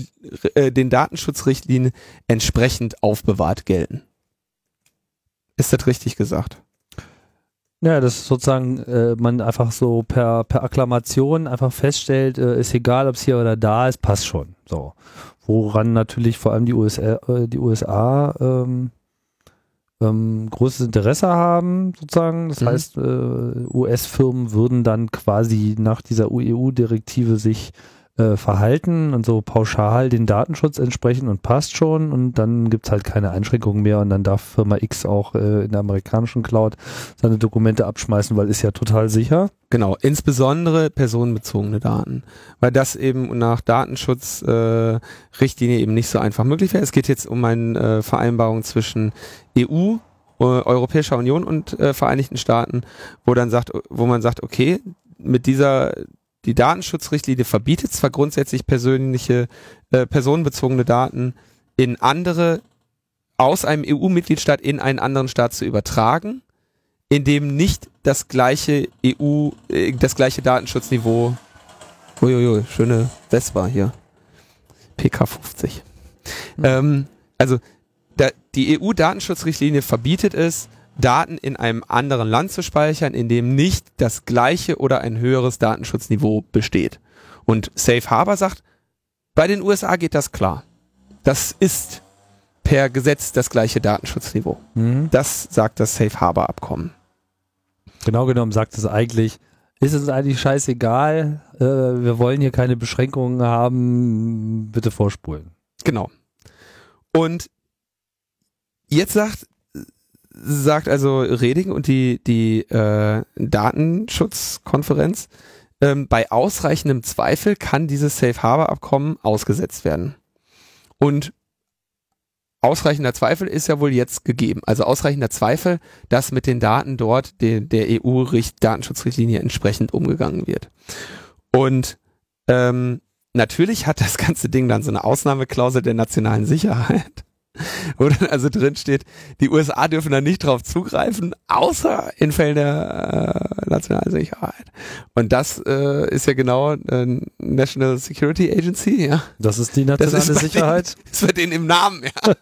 äh, den Datenschutzrichtlinien entsprechend aufbewahrt gelten. Ist das richtig gesagt? Ja, das ist sozusagen äh, man einfach so per, per Akklamation einfach feststellt, äh, ist egal, ob es hier oder da ist, passt schon. So. Woran natürlich vor allem die USA, äh, die USA ähm, ähm, großes Interesse haben, sozusagen. Das mhm. heißt, äh, US-Firmen würden dann quasi nach dieser EU-Direktive sich äh, verhalten und so pauschal den Datenschutz entsprechen und passt schon und dann gibt's halt keine Einschränkungen mehr und dann darf Firma X auch äh, in der amerikanischen Cloud seine Dokumente abschmeißen, weil ist ja total sicher. Genau, insbesondere personenbezogene Daten, weil das eben nach Datenschutzrichtlinie äh, eben nicht so einfach möglich wäre. Es geht jetzt um eine äh, Vereinbarung zwischen EU äh, Europäischer Union und äh, Vereinigten Staaten, wo dann sagt, wo man sagt, okay, mit dieser die Datenschutzrichtlinie verbietet zwar grundsätzlich persönliche, äh, personenbezogene Daten in andere aus einem EU-Mitgliedstaat in einen anderen Staat zu übertragen, in dem nicht das gleiche EU, äh, das gleiche Datenschutzniveau. Uiuiui, schöne Vespa hier. PK50. Mhm. Ähm, also da, die EU-Datenschutzrichtlinie verbietet es, Daten in einem anderen Land zu speichern, in dem nicht das gleiche oder ein höheres Datenschutzniveau besteht. Und Safe Harbor sagt, bei den USA geht das klar. Das ist per Gesetz das gleiche Datenschutzniveau. Mhm. Das sagt das Safe Harbor Abkommen. Genau genommen sagt es eigentlich, ist es eigentlich scheißegal, äh, wir wollen hier keine Beschränkungen haben, bitte vorspulen. Genau. Und jetzt sagt, sagt also Reding und die, die äh, Datenschutzkonferenz, ähm, bei ausreichendem Zweifel kann dieses Safe Harbor Abkommen ausgesetzt werden. Und ausreichender Zweifel ist ja wohl jetzt gegeben. Also ausreichender Zweifel, dass mit den Daten dort de, der EU-Datenschutzrichtlinie entsprechend umgegangen wird. Und ähm, natürlich hat das ganze Ding dann so eine Ausnahmeklausel der nationalen Sicherheit wo dann also drin steht, die USA dürfen da nicht drauf zugreifen, außer in Fällen der äh, nationalen Sicherheit. Und das äh, ist ja genau äh, National Security Agency, ja. Das ist die nationale das ist Sicherheit. Denen, das wird denen im Namen, ja.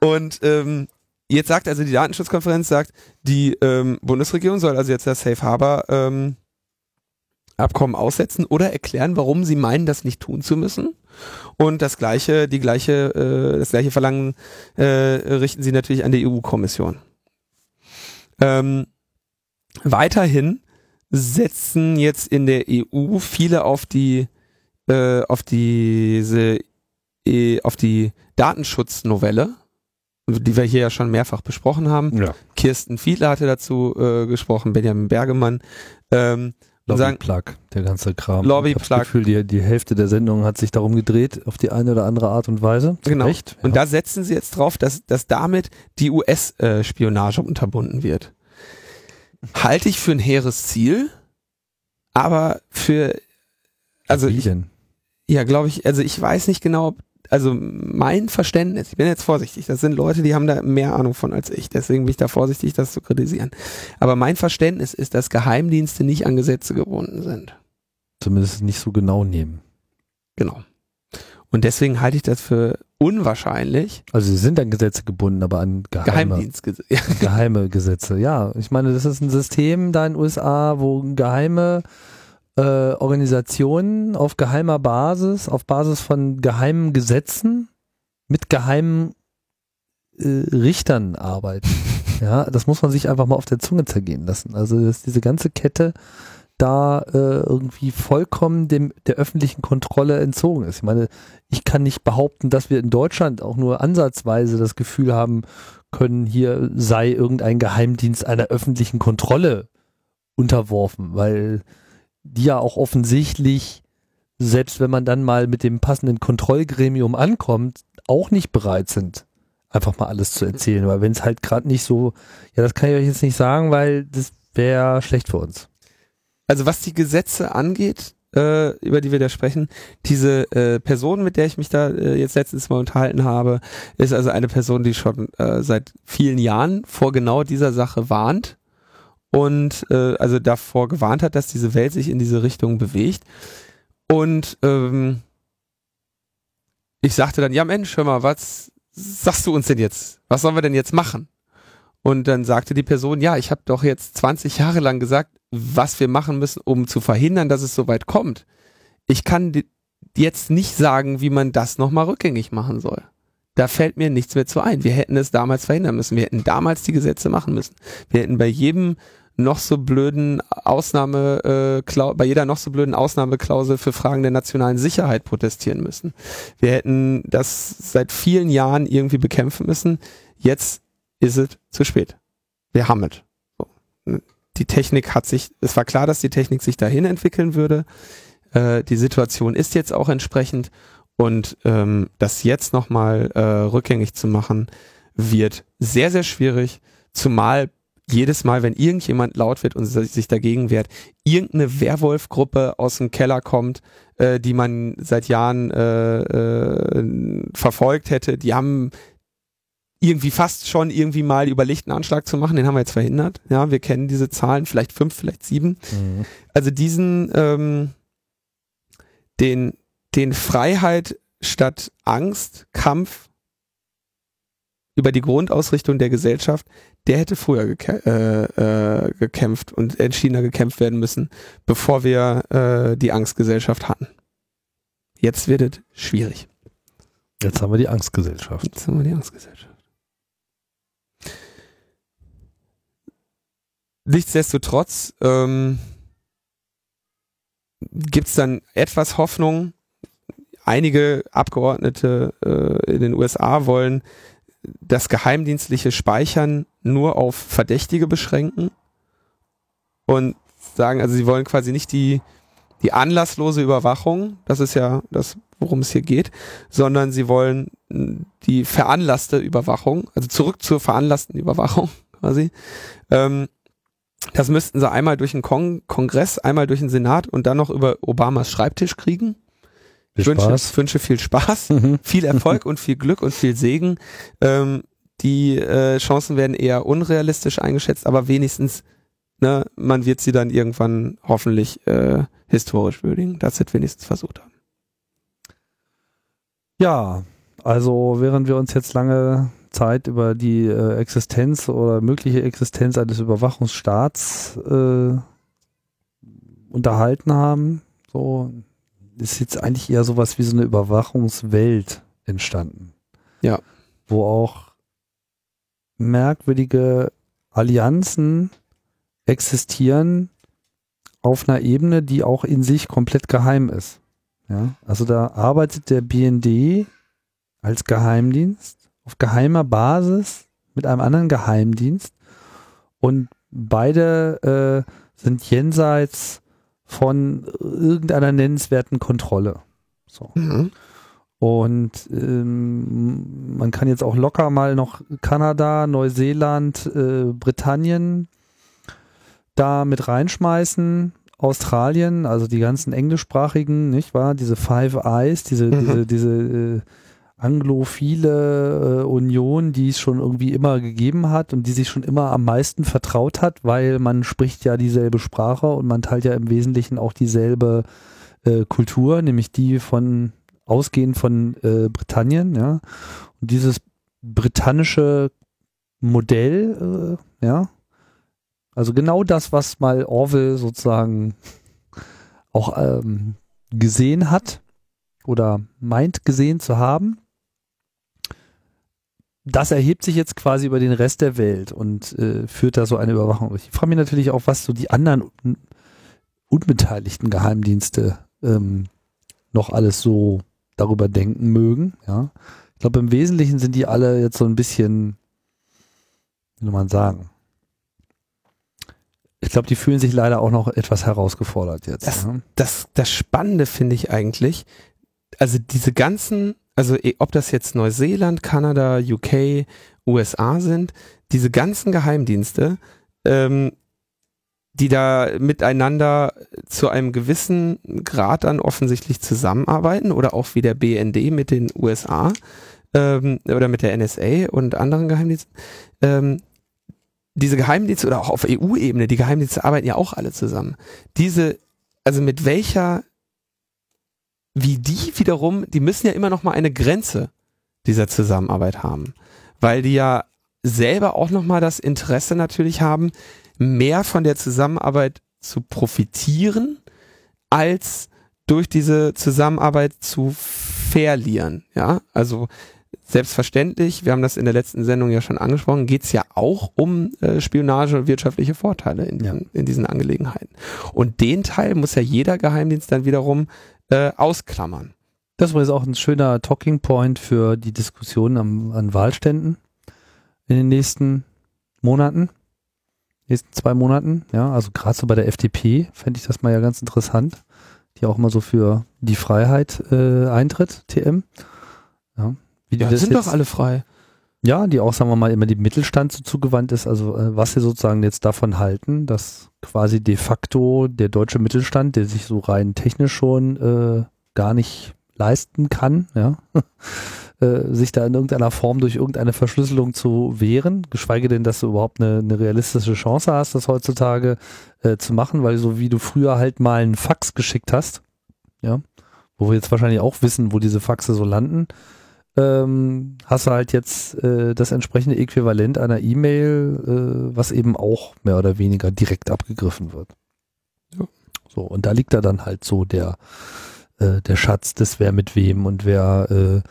Und ähm, jetzt sagt also die Datenschutzkonferenz sagt, die ähm, Bundesregierung soll also jetzt das Safe Harbor ähm, Abkommen aussetzen oder erklären, warum sie meinen, das nicht tun zu müssen. Und das gleiche, die gleiche, äh, das gleiche Verlangen äh, richten sie natürlich an die EU-Kommission. Ähm, weiterhin setzen jetzt in der EU viele auf die äh, auf diese äh, auf die Datenschutznovelle, die wir hier ja schon mehrfach besprochen haben. Ja. Kirsten Fiedler hatte dazu äh, gesprochen, Benjamin Bergemann. Ähm, Lobby Plug, der ganze Kram. Lobby Plug. Das Gefühl, die, die Hälfte der Sendung hat sich darum gedreht, auf die eine oder andere Art und Weise. Genau. Recht, ja. Und da setzen sie jetzt drauf, dass, dass damit die US-Spionage unterbunden wird. Halte ich für ein hehres Ziel, aber für, also, ich, ja, glaube ich, also ich weiß nicht genau, ob also mein Verständnis, ich bin jetzt vorsichtig, das sind Leute, die haben da mehr Ahnung von als ich, deswegen bin ich da vorsichtig, das zu kritisieren. Aber mein Verständnis ist, dass Geheimdienste nicht an Gesetze gebunden sind. Zumindest nicht so genau nehmen. Genau. Und deswegen halte ich das für unwahrscheinlich. Also sie sind an Gesetze gebunden, aber an geheime, Geheimdienstgesetze. geheime Gesetze. Ja, ich meine, das ist ein System da in den USA, wo geheime äh, Organisationen auf geheimer Basis, auf Basis von geheimen Gesetzen mit geheimen äh, Richtern arbeiten. ja, das muss man sich einfach mal auf der Zunge zergehen lassen. Also dass diese ganze Kette da äh, irgendwie vollkommen dem der öffentlichen Kontrolle entzogen ist. Ich meine, ich kann nicht behaupten, dass wir in Deutschland auch nur ansatzweise das Gefühl haben können, hier sei irgendein Geheimdienst einer öffentlichen Kontrolle unterworfen, weil die ja auch offensichtlich, selbst wenn man dann mal mit dem passenden Kontrollgremium ankommt, auch nicht bereit sind, einfach mal alles zu erzählen. Weil wenn es halt gerade nicht so, ja, das kann ich euch jetzt nicht sagen, weil das wäre schlecht für uns. Also was die Gesetze angeht, äh, über die wir da sprechen, diese äh, Person, mit der ich mich da äh, jetzt letztens mal unterhalten habe, ist also eine Person, die schon äh, seit vielen Jahren vor genau dieser Sache warnt und äh, also davor gewarnt hat, dass diese Welt sich in diese Richtung bewegt. Und ähm, ich sagte dann, ja Mensch, hör mal, was sagst du uns denn jetzt? Was sollen wir denn jetzt machen? Und dann sagte die Person, ja, ich habe doch jetzt 20 Jahre lang gesagt, was wir machen müssen, um zu verhindern, dass es so weit kommt. Ich kann jetzt nicht sagen, wie man das nochmal rückgängig machen soll. Da fällt mir nichts mehr zu ein. Wir hätten es damals verhindern müssen. Wir hätten damals die Gesetze machen müssen. Wir hätten bei jedem noch so blöden Ausnahme, äh, bei jeder noch so blöden Ausnahmeklausel für Fragen der nationalen Sicherheit protestieren müssen. Wir hätten das seit vielen Jahren irgendwie bekämpfen müssen. Jetzt ist es zu spät. Wir haben es. So. Die Technik hat sich, es war klar, dass die Technik sich dahin entwickeln würde. Äh, die Situation ist jetzt auch entsprechend und ähm, das jetzt nochmal äh, rückgängig zu machen, wird sehr, sehr schwierig, zumal jedes Mal, wenn irgendjemand laut wird und sich dagegen wehrt, irgendeine Werwolf-Gruppe aus dem Keller kommt, äh, die man seit Jahren äh, äh, verfolgt hätte, die haben irgendwie fast schon irgendwie mal überlegt, einen Anschlag zu machen. Den haben wir jetzt verhindert. Ja, wir kennen diese Zahlen, vielleicht fünf, vielleicht sieben. Mhm. Also diesen, ähm, den, den Freiheit statt Angst, Kampf über die Grundausrichtung der Gesellschaft, der hätte früher gekä äh, äh, gekämpft und entschiedener gekämpft werden müssen, bevor wir äh, die Angstgesellschaft hatten. Jetzt wird es schwierig. Jetzt haben wir die Angstgesellschaft. Jetzt haben wir die Angstgesellschaft. Nichtsdestotrotz ähm, gibt es dann etwas Hoffnung. Einige Abgeordnete äh, in den USA wollen das geheimdienstliche Speichern nur auf Verdächtige beschränken und sagen, also sie wollen quasi nicht die, die anlasslose Überwachung, das ist ja das, worum es hier geht, sondern sie wollen die veranlasste Überwachung, also zurück zur veranlassten Überwachung quasi. Ähm, das müssten sie einmal durch den Kong Kongress, einmal durch den Senat und dann noch über Obamas Schreibtisch kriegen. Ich wünsche, wünsche viel Spaß, mhm. viel Erfolg und viel Glück und viel Segen. Ähm, die äh, Chancen werden eher unrealistisch eingeschätzt, aber wenigstens, ne, man wird sie dann irgendwann hoffentlich äh, historisch würdigen, dass sie es wenigstens versucht haben. Ja, also während wir uns jetzt lange Zeit über die äh, Existenz oder mögliche Existenz eines Überwachungsstaats äh, unterhalten haben. So ist jetzt eigentlich eher sowas wie so eine Überwachungswelt entstanden. Ja. Wo auch merkwürdige Allianzen existieren auf einer Ebene, die auch in sich komplett geheim ist. Ja, also da arbeitet der BND als Geheimdienst auf geheimer Basis mit einem anderen Geheimdienst und beide äh, sind jenseits von irgendeiner nennenswerten Kontrolle. So. Mhm. Und ähm, man kann jetzt auch locker mal noch Kanada, Neuseeland, äh, Britannien da mit reinschmeißen. Australien, also die ganzen englischsprachigen, nicht wahr? Diese Five Eyes, diese, mhm. diese, diese äh, anglophile äh, Union, die es schon irgendwie immer gegeben hat und die sich schon immer am meisten vertraut hat, weil man spricht ja dieselbe Sprache und man teilt ja im Wesentlichen auch dieselbe äh, Kultur, nämlich die von ausgehend von äh, Britannien, ja. Und dieses britannische Modell, äh, ja, also genau das, was mal Orwell sozusagen auch ähm, gesehen hat oder meint gesehen zu haben, das erhebt sich jetzt quasi über den Rest der Welt und äh, führt da so eine Überwachung durch. Ich frage mich natürlich auch, was so die anderen un unbeteiligten Geheimdienste ähm, noch alles so darüber denken mögen. Ja, ich glaube im Wesentlichen sind die alle jetzt so ein bisschen, wie soll man sagen, ich glaube, die fühlen sich leider auch noch etwas herausgefordert jetzt. Das, ja. das, das Spannende finde ich eigentlich, also diese ganzen also eh, ob das jetzt Neuseeland, Kanada, UK, USA sind, diese ganzen Geheimdienste, ähm, die da miteinander zu einem gewissen Grad dann offensichtlich zusammenarbeiten oder auch wie der BND mit den USA ähm, oder mit der NSA und anderen Geheimdiensten. Ähm, diese Geheimdienste oder auch auf EU-Ebene, die Geheimdienste arbeiten ja auch alle zusammen. Diese, also mit welcher wie die wiederum, die müssen ja immer noch mal eine Grenze dieser Zusammenarbeit haben, weil die ja selber auch noch mal das Interesse natürlich haben, mehr von der Zusammenarbeit zu profitieren, als durch diese Zusammenarbeit zu verlieren. Ja, also selbstverständlich, wir haben das in der letzten Sendung ja schon angesprochen, geht es ja auch um äh, Spionage und wirtschaftliche Vorteile in, ja. in, diesen Angelegenheiten. Und den Teil muss ja jeder Geheimdienst dann wiederum äh, ausklammern. Das war jetzt auch ein schöner Talking Point für die Diskussion am, an Wahlständen in den nächsten Monaten, nächsten zwei Monaten. Ja, also gerade so bei der FDP fände ich das mal ja ganz interessant, die auch mal so für die Freiheit äh, eintritt, TM. Ja, wie die ja, sind doch alle frei. Ja, die auch, sagen wir mal, immer dem Mittelstand so zugewandt ist. Also äh, was sie sozusagen jetzt davon halten, dass quasi de facto der deutsche Mittelstand, der sich so rein technisch schon äh, gar nicht leisten kann, ja, äh, sich da in irgendeiner Form durch irgendeine Verschlüsselung zu wehren, geschweige denn, dass du überhaupt eine, eine realistische Chance hast, das heutzutage äh, zu machen, weil so wie du früher halt mal einen Fax geschickt hast, ja, wo wir jetzt wahrscheinlich auch wissen, wo diese Faxe so landen, ähm, hast du halt jetzt äh, das entsprechende Äquivalent einer E-Mail, äh, was eben auch mehr oder weniger direkt abgegriffen wird. Ja. So, und da liegt da dann halt so der, äh, der Schatz des wer mit wem und wer äh,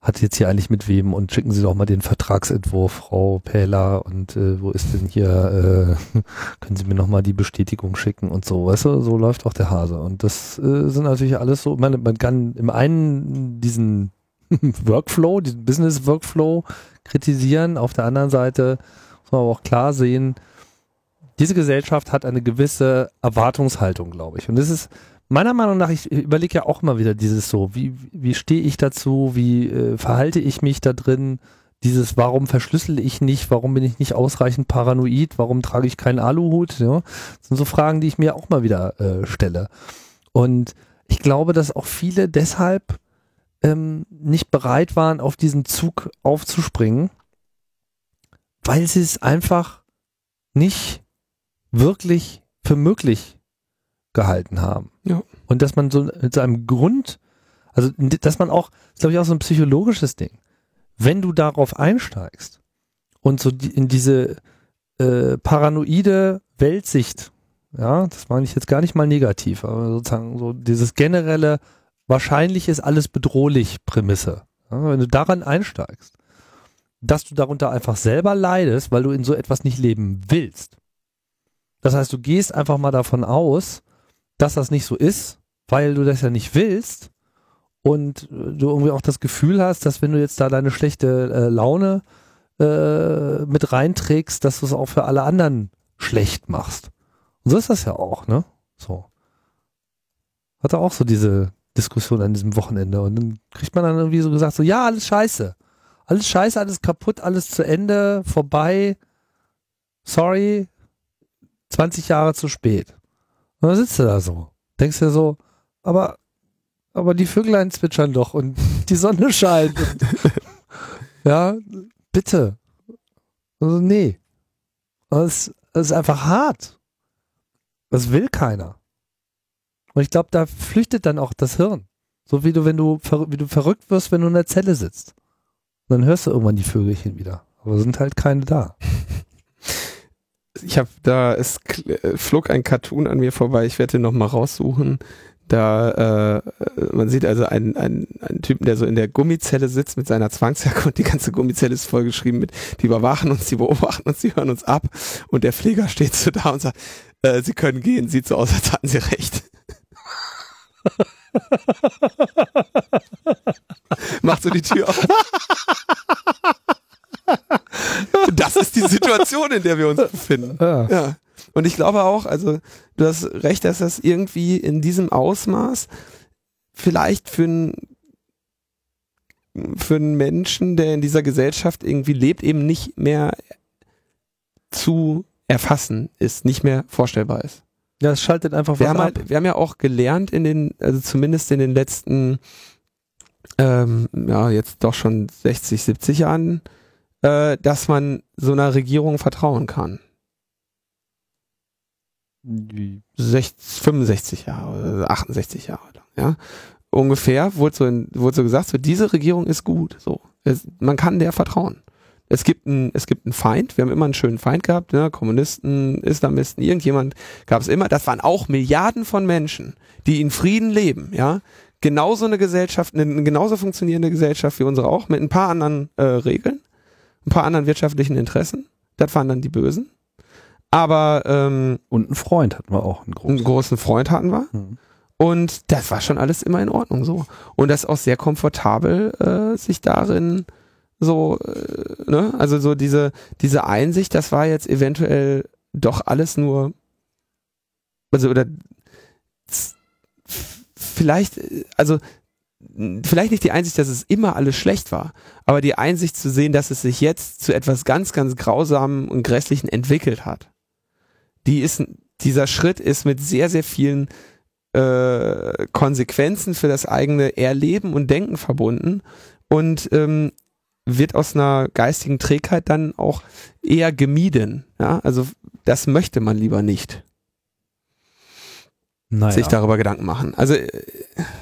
hat jetzt hier eigentlich mit wem und schicken Sie doch mal den Vertragsentwurf, Frau Pähler, und äh, wo ist denn hier, äh, können Sie mir noch mal die Bestätigung schicken und so, weißt du, so läuft auch der Hase. Und das sind natürlich alles so, man, man kann im einen diesen Workflow, diesen Business Workflow kritisieren. Auf der anderen Seite muss man aber auch klar sehen, diese Gesellschaft hat eine gewisse Erwartungshaltung, glaube ich. Und das ist meiner Meinung nach, ich überlege ja auch immer wieder dieses so, wie, wie stehe ich dazu, wie äh, verhalte ich mich da drin, dieses, warum verschlüssel ich nicht, warum bin ich nicht ausreichend paranoid, warum trage ich keinen Aluhut, ja? Das sind so Fragen, die ich mir auch mal wieder äh, stelle. Und ich glaube, dass auch viele deshalb ähm, nicht bereit waren, auf diesen Zug aufzuspringen, weil sie es einfach nicht wirklich für möglich gehalten haben. Ja. Und dass man so mit seinem Grund, also dass man auch, ist glaube ich auch so ein psychologisches Ding. Wenn du darauf einsteigst und so die, in diese äh, paranoide Weltsicht, ja, das meine ich jetzt gar nicht mal negativ, aber sozusagen so dieses generelle wahrscheinlich ist alles bedrohlich Prämisse. Ja, wenn du daran einsteigst, dass du darunter einfach selber leidest, weil du in so etwas nicht leben willst. Das heißt, du gehst einfach mal davon aus, dass das nicht so ist, weil du das ja nicht willst und du irgendwie auch das Gefühl hast, dass wenn du jetzt da deine schlechte äh, Laune äh, mit reinträgst, dass du es auch für alle anderen schlecht machst. Und so ist das ja auch, ne? So. Hat er auch so diese, Diskussion an diesem Wochenende. Und dann kriegt man dann irgendwie so gesagt, so, ja, alles scheiße. Alles scheiße, alles kaputt, alles zu Ende, vorbei. Sorry, 20 Jahre zu spät. Und dann sitzt du da so. Denkst dir so, aber, aber die Vöglein zwitschern doch und die Sonne scheint. ja, bitte. Also, nee. Das ist einfach hart. Das will keiner. Und ich glaube, da flüchtet dann auch das Hirn. So wie du, wenn du, wie du verrückt wirst, wenn du in der Zelle sitzt. Und dann hörst du irgendwann die Vögelchen wieder. Aber sind halt keine da. Ich habe da, es äh, flog ein Cartoon an mir vorbei, ich werde den nochmal raussuchen. Da, äh, man sieht also einen, einen, einen Typen, der so in der Gummizelle sitzt mit seiner Zwangsjacke und die ganze Gummizelle ist vollgeschrieben mit, die überwachen uns, die beobachten uns, die hören uns ab und der Pfleger steht so da und sagt, äh, sie können gehen, sieht so aus, als hatten sie recht. Macht so die Tür auf. das ist die Situation, in der wir uns befinden. Ja. ja. Und ich glaube auch, also du hast recht, dass das irgendwie in diesem Ausmaß vielleicht für einen für einen Menschen, der in dieser Gesellschaft irgendwie lebt, eben nicht mehr zu erfassen ist, nicht mehr vorstellbar ist. Ja, es schaltet einfach wir haben ab. Halt, wir haben ja auch gelernt in den, also zumindest in den letzten, ähm, ja, jetzt doch schon 60, 70 Jahren, äh, dass man so einer Regierung vertrauen kann. 60, 65 Jahre, 68 Jahre lang, ja. Ungefähr wurde so, in, wurde so gesagt, so, diese Regierung ist gut, so. Es, man kann der vertrauen es gibt ein, es gibt einen Feind. Wir haben immer einen schönen Feind gehabt, ne? Kommunisten, Islamisten, irgendjemand gab es immer. Das waren auch Milliarden von Menschen, die in Frieden leben, ja. Genauso eine Gesellschaft, eine genauso funktionierende Gesellschaft wie unsere auch, mit ein paar anderen äh, Regeln, ein paar anderen wirtschaftlichen Interessen. Das waren dann die Bösen. Aber ähm, und einen Freund hatten wir auch, einen großen, einen großen Freund hatten wir. Mhm. Und das war schon alles immer in Ordnung so. Und das ist auch sehr komfortabel, äh, sich darin so, äh, ne? Also so diese, diese Einsicht, das war jetzt eventuell doch alles nur, also oder vielleicht, also vielleicht nicht die Einsicht, dass es immer alles schlecht war, aber die Einsicht zu sehen, dass es sich jetzt zu etwas ganz, ganz Grausamen und Grässlichen entwickelt hat. Die ist, dieser Schritt ist mit sehr, sehr vielen äh, Konsequenzen für das eigene Erleben und Denken verbunden und ähm, wird aus einer geistigen Trägheit dann auch eher gemieden. Ja, also das möchte man lieber nicht naja. sich darüber Gedanken machen. Also äh,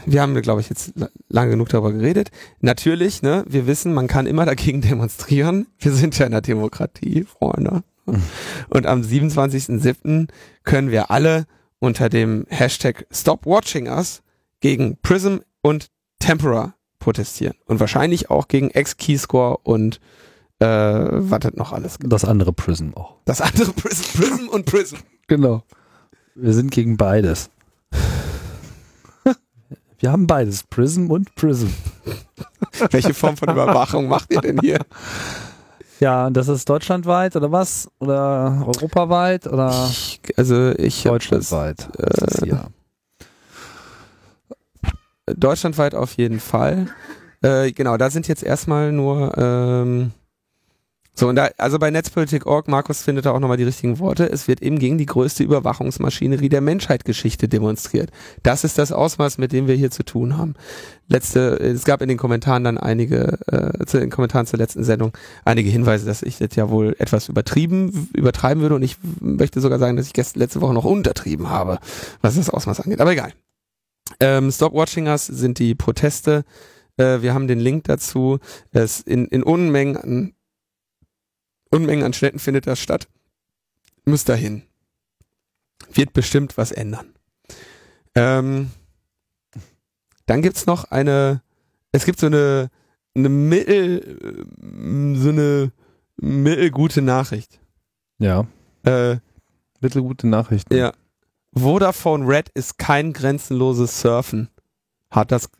wir haben, glaube ich, jetzt lange genug darüber geredet. Natürlich, ne, wir wissen, man kann immer dagegen demonstrieren. Wir sind ja in der Demokratie, Freunde. Und am 27.07. können wir alle unter dem Hashtag Stop Watching Us gegen Prism und Tempera protestieren. Und wahrscheinlich auch gegen X-Keyscore und äh, was hat noch alles? Das andere Prism auch. Das andere Prism, Prism und Prism. Genau. Wir sind gegen beides. Wir haben beides, Prism und Prism. Welche Form von Überwachung macht ihr denn hier? Ja, das ist deutschlandweit oder was? Oder europaweit oder? Ich, also ich deutschlandweit. Das, äh, ja. Deutschlandweit auf jeden Fall. Äh, genau, da sind jetzt erstmal nur ähm, so, und da, also bei Netzpolitik.org, Markus findet da auch nochmal die richtigen Worte, es wird eben gegen die größte Überwachungsmaschinerie der Menschheitsgeschichte demonstriert. Das ist das Ausmaß, mit dem wir hier zu tun haben. Letzte, es gab in den Kommentaren dann einige, äh, zu den Kommentaren zur letzten Sendung, einige Hinweise, dass ich das ja wohl etwas übertrieben, übertreiben würde und ich möchte sogar sagen, dass ich gestern, letzte Woche noch untertrieben habe, was das Ausmaß angeht. Aber egal. Ähm, Stop Watching Us sind die Proteste. Äh, wir haben den Link dazu. Es in, in Unmengen an Unmengen an Städten findet das statt. Muss dahin. Wird bestimmt was ändern. Ähm, dann gibt's noch eine, es gibt so eine, eine mittel, so eine mittelgute Nachricht. Ja. Äh, mittelgute Nachricht. Ja. Vodafone Red ist kein grenzenloses Surfen, hat das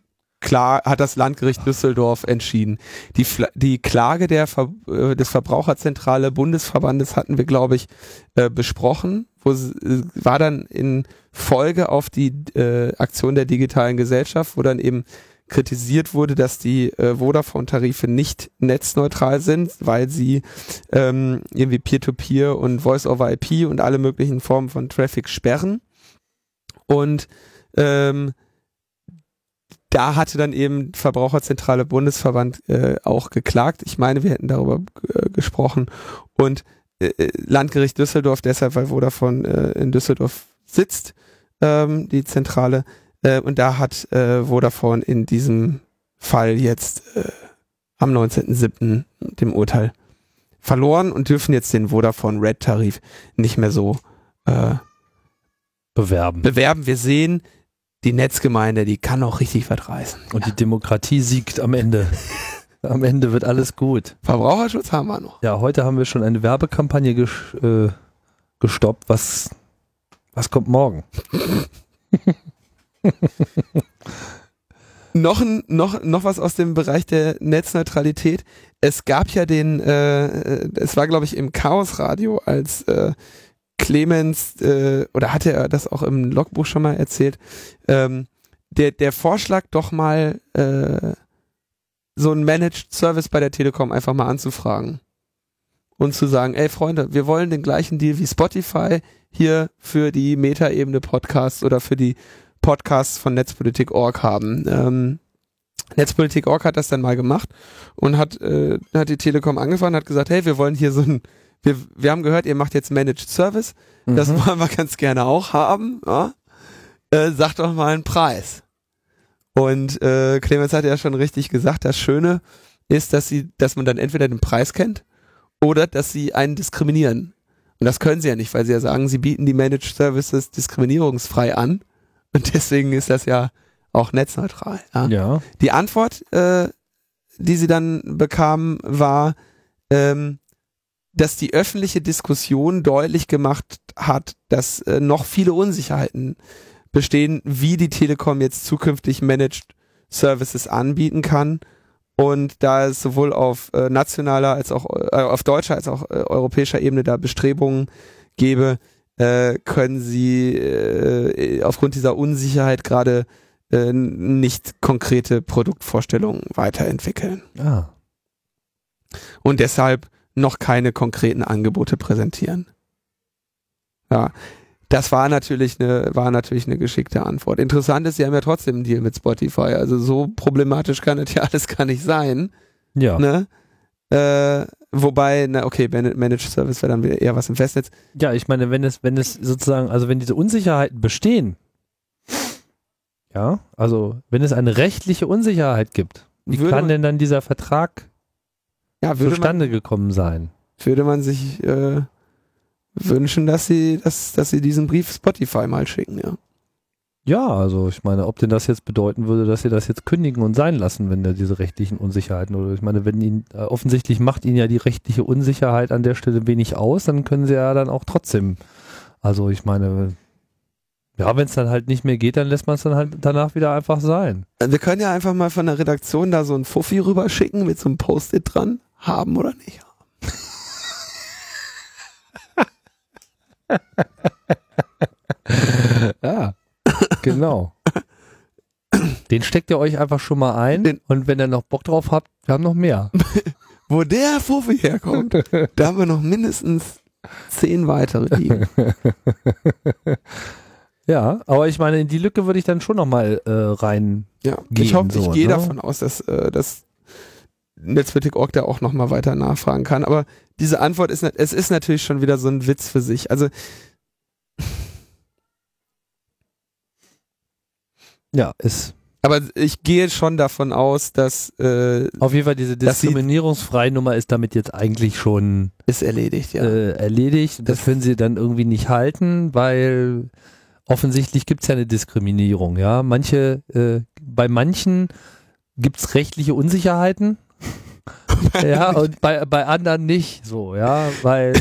klar, hat das Landgericht Düsseldorf entschieden. Die, die Klage der Ver äh, des Verbraucherzentrale Bundesverbandes hatten wir, glaube ich, äh, besprochen, wo äh, war dann in Folge auf die äh, Aktion der digitalen Gesellschaft, wo dann eben kritisiert wurde, dass die äh, Vodafone-Tarife nicht netzneutral sind, weil sie ähm, irgendwie Peer-to-Peer -Peer und Voice-over-IP und alle möglichen Formen von Traffic sperren. Und ähm, da hatte dann eben Verbraucherzentrale Bundesverband äh, auch geklagt. Ich meine, wir hätten darüber äh, gesprochen. Und äh, äh, Landgericht Düsseldorf, deshalb, weil Vodafone äh, in Düsseldorf sitzt, ähm, die Zentrale. Äh, und da hat äh, Vodafone in diesem Fall jetzt äh, am 19.07. dem Urteil verloren und dürfen jetzt den Vodafone Red Tarif nicht mehr so äh, bewerben. Bewerben. Wir sehen, die Netzgemeinde, die kann auch richtig was reißen. Und die Demokratie siegt am Ende. am Ende wird alles gut. Verbraucherschutz haben wir noch. Ja, heute haben wir schon eine Werbekampagne ges äh, gestoppt. Was, was kommt morgen? noch, ein, noch, noch was aus dem Bereich der Netzneutralität. Es gab ja den, äh, es war glaube ich im Chaos Radio, als äh, Clemens, äh, oder hatte er das auch im Logbuch schon mal erzählt, ähm, der, der Vorschlag doch mal äh, so einen Managed Service bei der Telekom einfach mal anzufragen und zu sagen, ey Freunde, wir wollen den gleichen Deal wie Spotify hier für die Metaebene Podcasts oder für die Podcasts von Netzpolitik.org haben. Ähm, Netzpolitik.org hat das dann mal gemacht und hat, äh, hat die Telekom angefangen, hat gesagt, hey, wir wollen hier so ein wir, wir haben gehört, ihr macht jetzt Managed Service. Mhm. Das wollen wir ganz gerne auch haben. Ja? Äh, sagt doch mal einen Preis. Und äh, Clemens hat ja schon richtig gesagt, das Schöne ist, dass sie, dass man dann entweder den Preis kennt oder dass sie einen diskriminieren. Und das können sie ja nicht, weil sie ja sagen, sie bieten die Managed Services diskriminierungsfrei an. Und deswegen ist das ja auch netzneutral. Ja. ja. Die Antwort, äh, die sie dann bekamen, war, ähm, dass die öffentliche Diskussion deutlich gemacht hat, dass äh, noch viele Unsicherheiten bestehen, wie die Telekom jetzt zukünftig Managed Services anbieten kann. Und da es sowohl auf äh, nationaler als auch äh, auf deutscher als auch äh, europäischer Ebene da Bestrebungen gäbe, äh, können sie äh, aufgrund dieser Unsicherheit gerade äh, nicht konkrete Produktvorstellungen weiterentwickeln. Ah. Und deshalb noch keine konkreten Angebote präsentieren. Ja, das war natürlich eine, war natürlich eine geschickte Antwort. Interessant ist, sie haben ja trotzdem einen Deal mit Spotify. Also so problematisch kann es ja alles gar nicht sein. Ja. Ne? Äh, wobei, na okay, Managed Service wäre dann wieder eher was im Festnetz. Ja, ich meine, wenn es, wenn es sozusagen, also wenn diese Unsicherheiten bestehen, ja, also wenn es eine rechtliche Unsicherheit gibt, wie würde kann denn dann dieser Vertrag ja, zustande man, gekommen sein? Würde man sich äh, wünschen, dass sie, dass, dass sie diesen Brief Spotify mal schicken, ja. Ja, also ich meine, ob denn das jetzt bedeuten würde, dass sie das jetzt kündigen und sein lassen, wenn da diese rechtlichen Unsicherheiten oder ich meine, wenn ihnen äh, offensichtlich macht ihnen ja die rechtliche Unsicherheit an der Stelle wenig aus, dann können sie ja dann auch trotzdem, also ich meine, ja, wenn es dann halt nicht mehr geht, dann lässt man es dann halt danach wieder einfach sein. Wir können ja einfach mal von der Redaktion da so ein Fuffi rüberschicken mit so einem Post-it dran, haben oder nicht haben. ja, genau. Den steckt ihr euch einfach schon mal ein Den, und wenn ihr noch Bock drauf habt, wir haben noch mehr. Wo der Fuffi herkommt, da haben wir noch mindestens zehn weitere liegen. Ja, aber ich meine, in die Lücke würde ich dann schon nochmal äh, rein. Ja, gehen, ich hoffe, so, ich gehe ne? davon aus, dass, äh, dass Netzpolitik.org da auch nochmal weiter nachfragen kann. Aber diese Antwort ist, es ist natürlich schon wieder so ein Witz für sich. Also Ja, ist. Aber ich gehe schon davon aus, dass äh, auf jeden Fall diese Diskriminierungsfrei-Nummer ist damit jetzt eigentlich schon ist erledigt, ja. Äh, erledigt. Das, das können sie dann irgendwie nicht halten, weil offensichtlich gibt es ja eine Diskriminierung. Ja, manche, äh, bei manchen gibt es rechtliche Unsicherheiten. ja, und bei, bei anderen nicht so, ja, weil,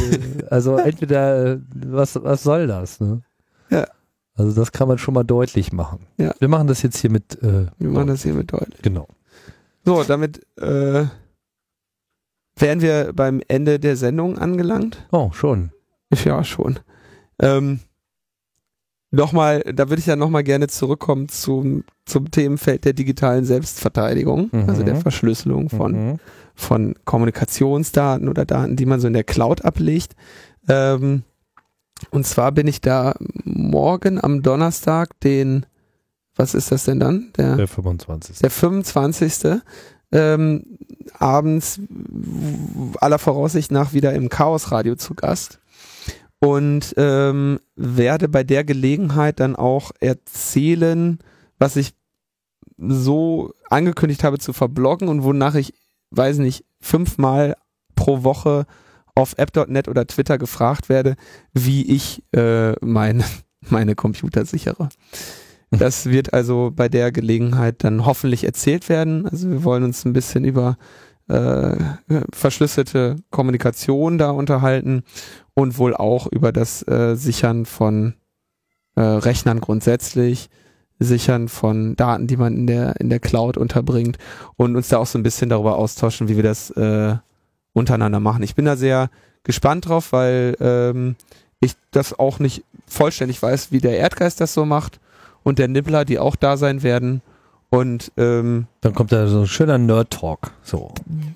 also entweder, was, was soll das, ne? Ja. Also das kann man schon mal deutlich machen. Ja. Wir machen das jetzt hier mit. Äh, wir machen das hier mit deutlich. Genau. So, damit äh, wären wir beim Ende der Sendung angelangt. Oh, schon. Ja, schon. Ähm, nochmal, da würde ich ja nochmal gerne zurückkommen zum, zum Themenfeld der digitalen Selbstverteidigung, mhm. also der Verschlüsselung von, mhm. von Kommunikationsdaten oder Daten, die man so in der Cloud ablegt. Ähm, und zwar bin ich da morgen am Donnerstag, den, was ist das denn dann? Der, der 25. Der 25. Ähm, abends aller Voraussicht nach wieder im Chaos Radio zu Gast und ähm, werde bei der Gelegenheit dann auch erzählen, was ich so angekündigt habe zu verbloggen und wonach ich, weiß nicht, fünfmal pro Woche auf app.net oder Twitter gefragt werde, wie ich äh, meine, meine Computer sichere. Das wird also bei der Gelegenheit dann hoffentlich erzählt werden. Also wir wollen uns ein bisschen über äh, verschlüsselte Kommunikation da unterhalten und wohl auch über das äh, Sichern von äh, Rechnern grundsätzlich, Sichern von Daten, die man in der in der Cloud unterbringt und uns da auch so ein bisschen darüber austauschen, wie wir das äh, untereinander machen. Ich bin da sehr gespannt drauf, weil ähm, ich das auch nicht vollständig weiß, wie der Erdgeist das so macht und der Nibbler, die auch da sein werden. Und ähm, dann kommt da so ein schöner Nerd-Talk. So.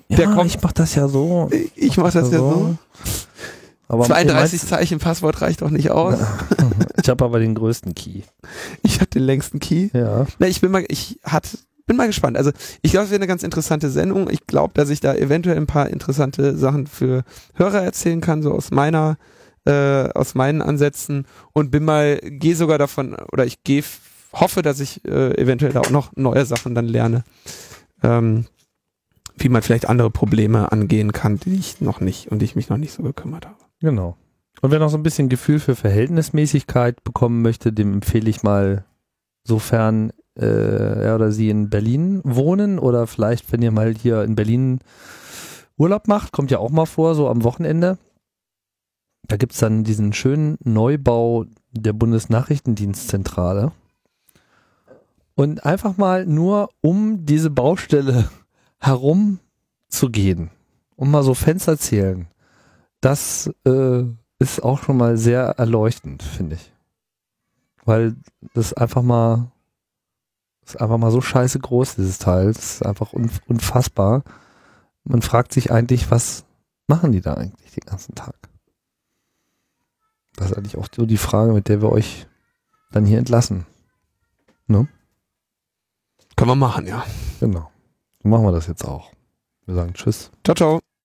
Ja, der kommt, ich mach das ja so. Ich mach das ja so. so. Aber 32 Zeichen Passwort reicht doch nicht aus. ich habe aber den größten Key. Ich habe den längsten Key. Ja. Na, ich bin mal, ich hat, bin mal gespannt. Also ich glaube, es wird eine ganz interessante Sendung. Ich glaube, dass ich da eventuell ein paar interessante Sachen für Hörer erzählen kann, so aus meiner, äh, aus meinen Ansätzen und bin mal, gehe sogar davon, oder ich gehe, hoffe, dass ich äh, eventuell da auch noch neue Sachen dann lerne. Ähm, wie man vielleicht andere Probleme angehen kann, die ich noch nicht und die ich mich noch nicht so gekümmert habe. Genau. Und wer noch so ein bisschen Gefühl für Verhältnismäßigkeit bekommen möchte, dem empfehle ich mal, sofern äh, er oder sie in Berlin wohnen oder vielleicht, wenn ihr mal hier in Berlin Urlaub macht, kommt ja auch mal vor, so am Wochenende. Da gibt es dann diesen schönen Neubau der Bundesnachrichtendienstzentrale. Und einfach mal nur um diese Baustelle herum zu gehen, um mal so Fenster zählen das äh, ist auch schon mal sehr erleuchtend, finde ich. Weil das einfach mal ist einfach mal so scheiße groß, dieses Teil. Das ist einfach unfassbar. Man fragt sich eigentlich, was machen die da eigentlich den ganzen Tag? Das ist eigentlich auch so die Frage, mit der wir euch dann hier entlassen. Ne? Können wir machen, ja. Genau. So machen wir das jetzt auch. Wir sagen Tschüss. Ciao, ciao.